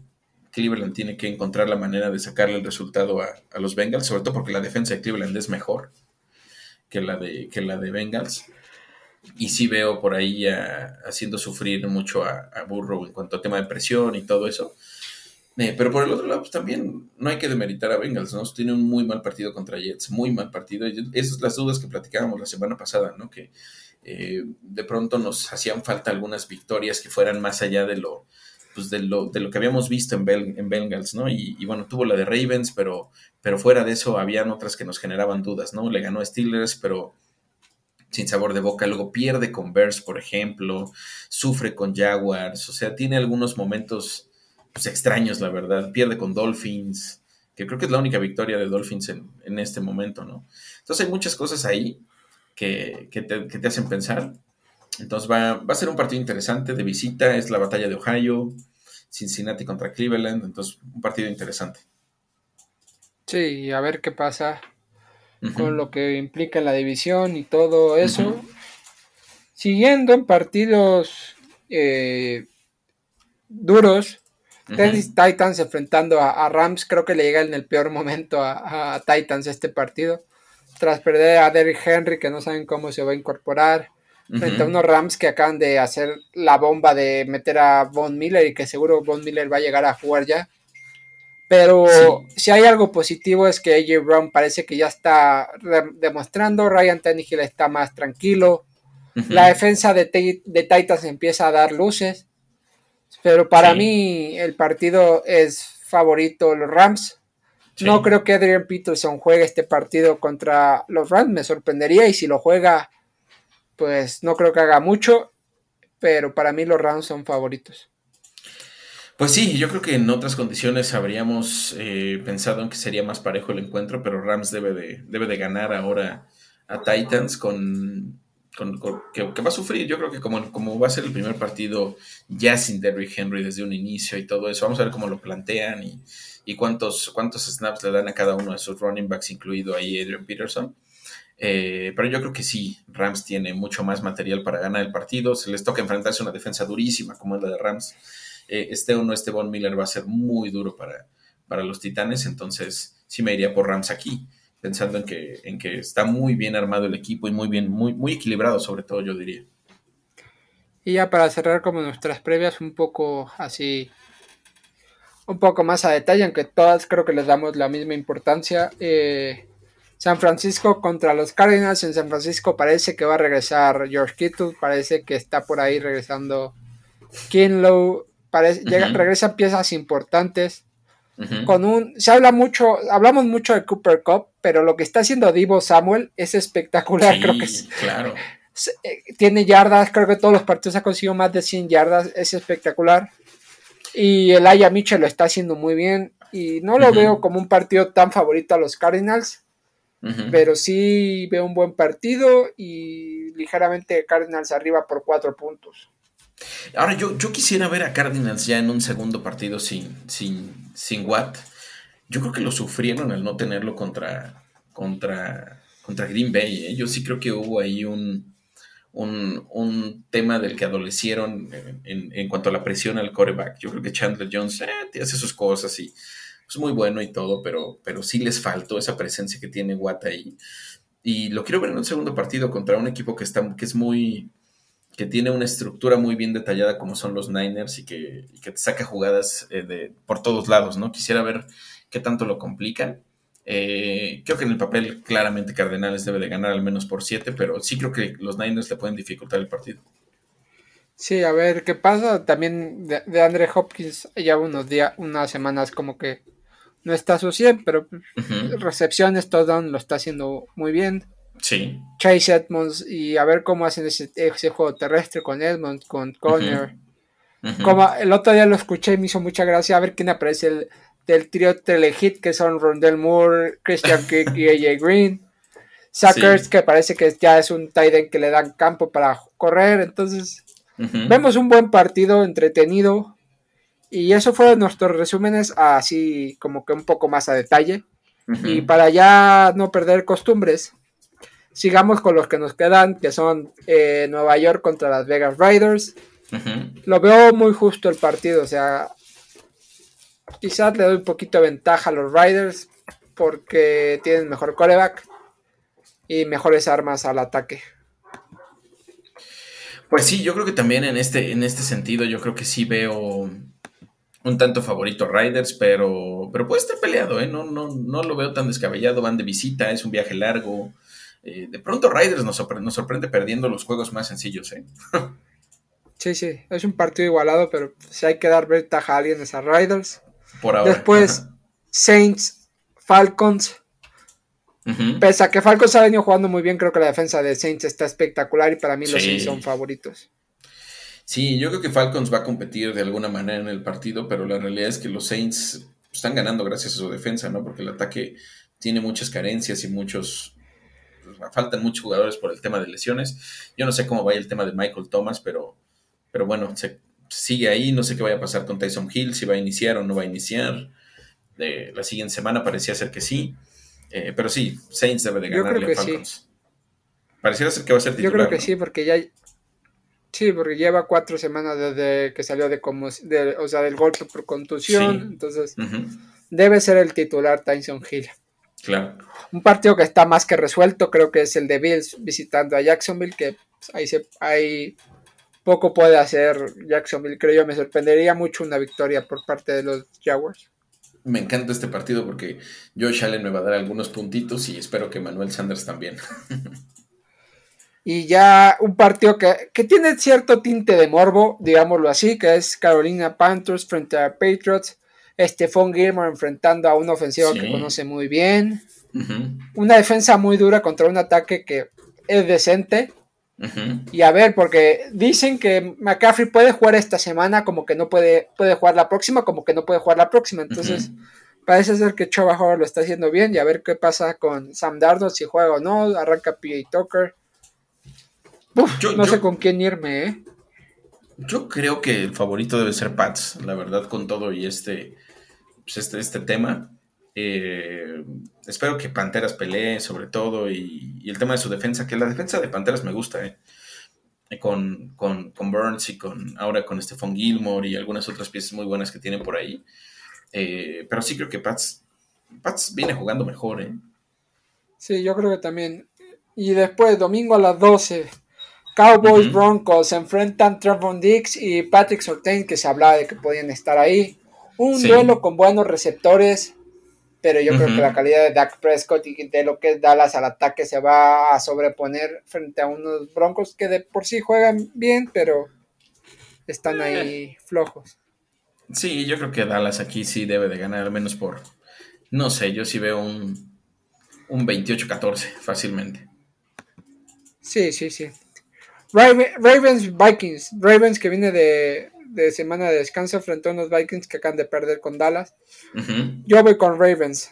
Cleveland tiene que encontrar la manera de sacarle el resultado a, los Bengals, sobre todo porque la defensa de Cleveland es mejor que la de, que la de Bengals y sí veo por ahí haciendo sufrir mucho a, Burrow en cuanto a tema de presión y todo eso. Eh, pero por el otro lado, pues también no hay que demeritar a Bengals, ¿no? Tiene un muy mal partido contra Jets, muy mal partido. esas las dudas que platicábamos la semana pasada, ¿no? Que eh, de pronto nos hacían falta algunas victorias que fueran más allá de lo, pues de lo, de lo que habíamos visto en, en Bengals, ¿no? Y, y, bueno, tuvo la de Ravens, pero, pero fuera de eso habían otras que nos generaban dudas, ¿no? Le ganó a Steelers, pero sin sabor de boca, luego pierde con Bears, por ejemplo, sufre con Jaguars, o sea, tiene algunos momentos pues, extraños, la verdad. Pierde con Dolphins, que creo que es la única victoria de Dolphins en, este momento, ¿no? Entonces hay muchas cosas ahí que, te, hacen pensar. Entonces va, va, a ser un partido interesante de visita, es la batalla de Ohio, Cincinnati contra Cleveland, entonces un partido interesante. Sí, a ver qué pasa con lo que implica la división y todo eso. Siguiendo en partidos eh, duros, Titans enfrentando a, Rams, creo que le llega en el peor momento a, Titans este partido. Tras perder a Derrick Henry, que no saben cómo se va a incorporar, frente a unos Rams que acaban de hacer la bomba de meter a Von Miller y que seguro Von Miller va a llegar a jugar ya. Pero si hay algo positivo es que AJ Brown parece que ya está demostrando, Ryan Tannehill está más tranquilo, la defensa de, de, Titans empieza a dar luces, pero para mí el partido es favorito los Rams. No creo que Adrian Peterson juegue este partido contra los Rams, me sorprendería y si lo juega, pues no creo que haga mucho, pero para mí los Rams son favoritos. Pues sí, yo creo que en otras condiciones habríamos eh, pensado en que sería más parejo el encuentro, pero Rams debe de, debe de ganar ahora a Titans con, que, va a sufrir. Yo creo que como, como va a ser el primer partido ya sin Derrick Henry desde un inicio y todo eso, vamos a ver cómo lo plantean y, cuántos, cuántos snaps le dan a cada uno de sus running backs, incluido ahí Adrian Peterson. Eh, pero yo creo que sí, Rams tiene mucho más material para ganar el partido. Se les toca enfrentarse a una defensa durísima como es la de Rams eh, este o no este Miller va a ser muy duro para, para los Titanes, entonces sí me iría por Rams aquí, pensando en que, en que está muy bien armado el equipo y muy bien, muy, muy equilibrado sobre todo, yo diría. Y ya para cerrar como nuestras previas, un poco así, un poco más a detalle, aunque todas creo que les damos la misma importancia. Eh, San Francisco contra los Cardinals. En San Francisco parece que va a regresar George Kittle, parece que está por ahí regresando Kinlow regresan piezas importantes. Con un, se habla mucho, hablamos mucho de Cooper Cup, pero lo que está haciendo Divo Samuel es espectacular, creo que es, claro. Eh, tiene yardas, creo que todos los partidos ha conseguido más de 100 yardas, es espectacular. Y el Aya Mitchell lo está haciendo muy bien. Y no lo veo como un partido tan favorito a los Cardinals. Pero sí veo un buen partido y ligeramente Cardinals arriba por cuatro puntos. Ahora, yo, yo quisiera ver a Cardinals ya en un segundo partido sin, sin, sin Watt. Yo creo que lo sufrieron al no tenerlo contra, contra, contra Green Bay. ¿eh? Yo sí creo que hubo ahí un, un, tema del que adolecieron en, cuanto a la presión al coreback. Yo creo que Chandler Jones eh, hace sus cosas y es muy bueno y todo, pero, pero sí les faltó esa presencia que tiene Watt ahí. Y lo quiero ver en un segundo partido contra un equipo que, está, que es muy que tiene una estructura muy bien detallada como son los Niners y que, te saca jugadas eh, de, por todos lados, ¿no? Quisiera ver qué tanto lo complican. Eh, creo que en el papel claramente Cardenales debe de ganar al menos por 7, pero sí creo que los Niners le pueden dificultar el partido. Sí, a ver qué pasa. También de, Andre Hopkins ya unos días, unas semanas como que no está a su 100, pero recepciones, todo lo está haciendo muy bien. Sí. Chase Edmonds y a ver cómo hacen ese, juego terrestre con Edmonds, con Conner. Como el otro día lo escuché y me hizo mucha gracia a ver quién aparece el, del trío Telehit, que son Rondell Moore, Christian Kirk y AJ Green. Suckers, que parece que ya es un tight end que le dan campo para correr. Entonces, vemos un buen partido entretenido. Y eso fueron nuestros resúmenes, así como que un poco más a detalle. Y para ya no perder costumbres, Sigamos con los que nos quedan, que son eh, Nueva York contra las Vegas Riders. Lo veo muy justo el partido, o sea, quizás le doy un poquito de ventaja a los Riders porque tienen mejor coreback y mejores armas al ataque. Pues sí, yo creo que también en este, en este sentido, yo creo que sí veo un tanto favorito Riders, pero, pero puede estar peleado, ¿eh? No, no, no lo veo tan descabellado, van de visita, es un viaje largo. Eh, de pronto Riders nos sorprende, perdiendo los juegos más sencillos, ¿eh? sí, sí, es un partido igualado, pero si hay que dar ventaja a alguien es a Riders. Por ahora. Después, Saints, Falcons. Pese a que Falcons ha venido jugando muy bien, creo que la defensa de Saints está espectacular y para mí los Saints son favoritos. Sí, yo creo que Falcons va a competir de alguna manera en el partido, pero la realidad es que los Saints están ganando gracias a su defensa, ¿no? Porque el ataque tiene muchas carencias y muchos. Pues, faltan muchos jugadores por el tema de lesiones. Yo no sé cómo vaya el tema de Michael Thomas, pero, pero bueno, se sigue ahí. No sé qué vaya a pasar con Tyson Hill, si va a iniciar o no va a iniciar. Eh, la siguiente semana parecía ser que sí. Eh, pero sí, Saints debe de ganarle a Falcons. Pareciera ser que va a ser titular. Yo creo que sí, porque ya, Sí, porque lleva cuatro semanas desde que salió de como, o sea, del golpe por contusión, entonces debe ser el titular Tyson Hill. Claro. Un partido que está más que resuelto, creo que es el de Bills visitando a Jacksonville, que pues, ahí se, ahí poco puede hacer Jacksonville, creo yo. Me sorprendería mucho una victoria por parte de los Jaguars. Me encanta este partido porque Josh Allen me va a dar algunos puntitos y espero que Manuel Sanders también. Y ya un partido que, tiene cierto tinte de morbo, digámoslo así, que es Carolina Panthers frente a Patriots. Stephon Gilmore enfrentando a un ofensivo que conoce muy bien. Una defensa muy dura contra un ataque que es decente. Y a ver, porque dicen que McCaffrey puede jugar esta semana, como que no puede, puede jugar la próxima, como que no puede jugar la próxima. Entonces, parece ser que Chova Howard lo está haciendo bien. Y a ver qué pasa con Sam Darnold, si juega o no. Arranca P.A. Tucker no sé con quién irme, ¿eh? Yo creo que el favorito debe ser Pats, la verdad, con todo y este, pues, este, este tema. Eh, espero que Panteras pelee sobre todo y, el tema de su defensa, que la defensa de Panteras me gusta, ¿eh? Con, con, Burns y con ahora con Stephon Gilmore y algunas otras piezas muy buenas que tienen por ahí. Eh, pero sí creo que Pats, Pats viene jugando mejor, ¿eh? Sí, yo creo que también. Y después, domingo a las 12, Cowboys Broncos se enfrentan Trevon Dix y Patrick Sortain, que se hablaba de que podían estar ahí. Un duelo con buenos receptores, pero yo creo que la calidad de Dak Prescott y de lo que es Dallas al ataque se va a sobreponer frente a unos Broncos que de por sí juegan bien, pero están ahí eh. flojos. Sí, yo creo que Dallas aquí sí debe de ganar, al menos por, no sé, yo sí veo un, un 28-14 fácilmente. Sí, sí, sí. Ravens Vikings. Ravens que viene de, semana de descanso frente a unos Vikings que acaban de perder con Dallas. Yo voy con Ravens.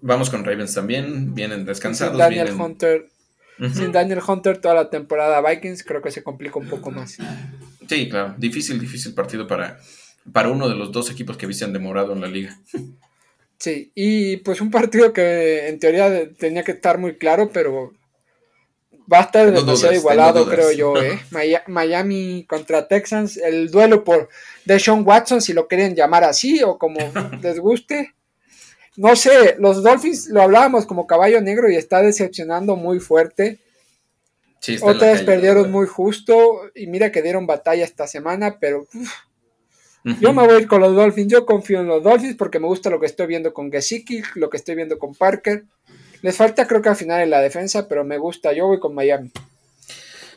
Vamos con Ravens también. Vienen descansados. Sin Daniel Hunter. Sin Daniel Hunter toda la temporada Vikings creo que se complica un poco más. Sí, claro. Difícil, difícil partido para, para uno de los dos equipos que hubiesen demorado en la liga. Sí, y pues un partido que en teoría tenía que estar muy claro, pero Va a estar demasiado igualado, creo yo, ¿eh? Miami contra Texans, el duelo por Deshaun Watson, si lo quieren llamar así o como les guste. No sé, los Dolphins lo hablábamos como caballo negro y está decepcionando muy fuerte. Sí, Otras perdieron muy justo y mira que dieron batalla esta semana, pero yo me voy a ir con los Dolphins. Yo confío en los Dolphins porque me gusta lo que estoy viendo con Gesicki, lo que estoy viendo con Parker. Les falta creo que al final en la defensa, pero me gusta. Yo voy con Miami.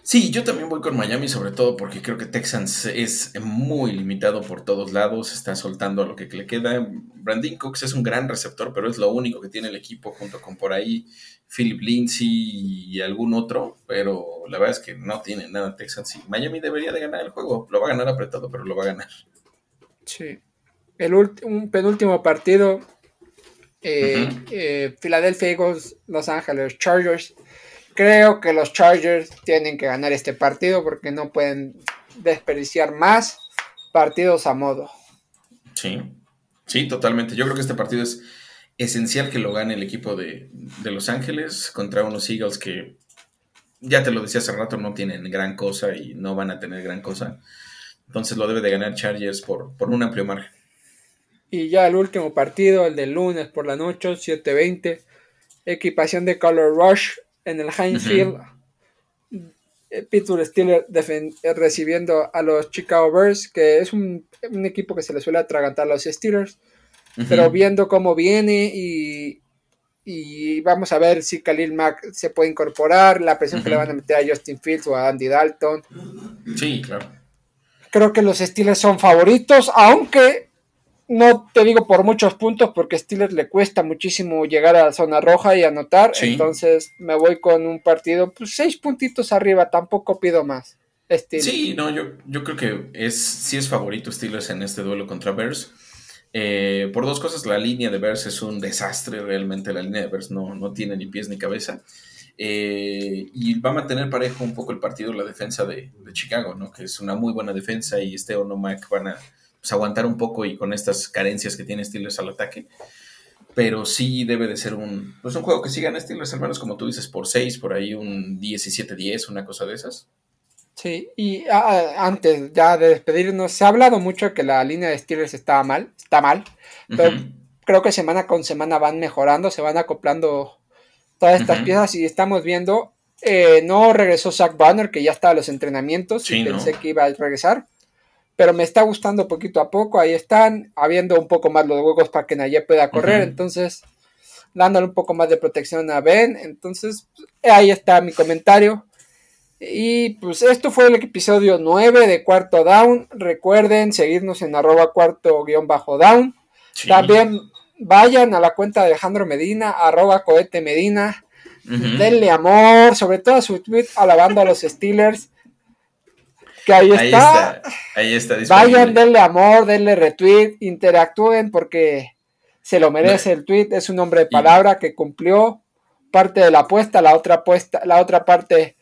Sí, yo también voy con Miami, sobre todo porque creo que Texans es muy limitado por todos lados, está soltando lo que le queda. Brandon Cooks es un gran receptor, pero es lo único que tiene el equipo junto con por ahí Philip Lindsay y algún otro, pero la verdad es que no tiene nada Texans y Miami debería de ganar el juego, lo va a ganar apretado, pero lo va a ganar. Sí. El un penúltimo partido eh, eh, Philadelphia Eagles, Los Ángeles Chargers. Creo que los Chargers tienen que ganar este partido porque no pueden desperdiciar más partidos a modo. Sí, sí, totalmente. Yo creo que este partido es esencial que lo gane el equipo de, Los Ángeles contra unos Eagles que, ya te lo decía hace rato, no tienen gran cosa y no van a tener gran cosa. Entonces lo debe de ganar Chargers por, por un amplio margen. Y ya el último partido, el del lunes por la noche, 7:20. Equipación de Color Rush en el Heinz Field. Eh, Pittsburgh Steelers recibiendo a los Chicago Bears, que es un, equipo que se le suele atragantar a los Steelers. Pero viendo cómo viene y, y vamos a ver si Khalil Mack se puede incorporar, la presión que le van a meter a Justin Fields o a Andy Dalton. Sí, claro. Creo que los Steelers son favoritos, aunque no te digo por muchos puntos porque a Steelers le cuesta muchísimo llegar a la zona roja y anotar, entonces me voy con un partido, pues seis puntitos arriba, tampoco pido más. Sí, no, yo, yo creo que es, sí es favorito Steelers en este duelo contra Bears. Eh, por dos cosas, la línea de Bears es un desastre realmente, la línea de Bears no, no tiene ni pies ni cabeza. Eh, y va a mantener parejo un poco el partido la defensa de, Chicago, ¿no? que es una muy buena defensa y este o no Mac van a pues, aguantar un poco y con estas carencias que tiene Steelers al ataque. Pero sí debe de ser un, pues un juego que sigan Steelers, hermanos, como tú dices, por 6, por ahí un 17-10, una cosa de esas. Sí, y ah, ah, antes ya de despedirnos, se ha hablado mucho que la línea de Steelers estaba mal, está mal, pero creo que semana con semana van mejorando, se van acoplando todas estas piezas y estamos viendo, eh, no regresó Zach Banner, que ya estaba en los entrenamientos, y pensé que iba a regresar, pero me está gustando poquito a poco, ahí están, habiendo un poco más los huevos para que Nayé pueda correr, entonces dándole un poco más de protección a Ben, entonces ahí está mi comentario. Y pues esto fue el episodio 9 de Cuarto Down. Recuerden seguirnos en arroba cuarto guion bajo down. También vayan a la cuenta de Alejandro Medina, arroba cohete Medina. Denle amor, sobre todo a su tweet alabando a los Steelers. Que ahí, está. Ahí está. Vayan, denle amor, denle retweet, interactúen porque se lo merece el tweet. Es un hombre de palabra que cumplió parte de la apuesta, la otra apuesta, la otra parte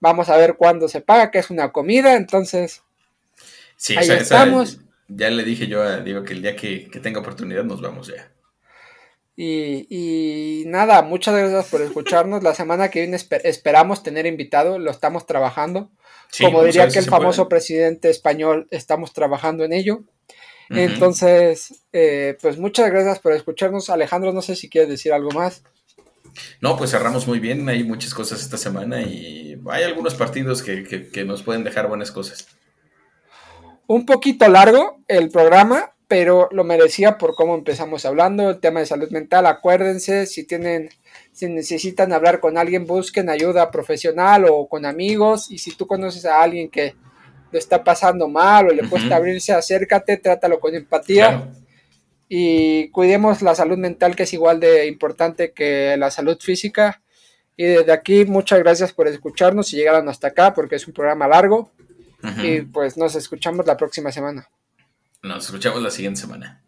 Vamos a ver cuándo se paga, que es una comida, entonces. Sí, ahí estamos. ya le dije yo a Diego que el día que, tenga oportunidad nos vamos ya. Y, nada, muchas gracias por escucharnos. La semana que viene esperamos tener invitado, lo estamos trabajando. Como diría que el famoso presidente español, estamos trabajando en ello. Entonces, eh, pues muchas gracias por escucharnos. Alejandro, no sé si quieres decir algo más. No, pues cerramos muy bien, hay muchas cosas esta semana y hay algunos partidos que, nos pueden dejar buenas cosas. Un poquito largo el programa, pero lo merecía por cómo empezamos hablando, el tema de salud mental, acuérdense, si tienen, si necesitan hablar con alguien, busquen ayuda profesional o con amigos, y si tú conoces a alguien que lo está pasando mal o le cuesta abrirse, acércate, trátalo con empatía y cuidemos la salud mental que es igual de importante que la salud física. Y desde aquí muchas gracias por escucharnos y llegaron hasta acá porque es un programa largo. Y pues nos escuchamos la próxima semana. Nos escuchamos la siguiente semana.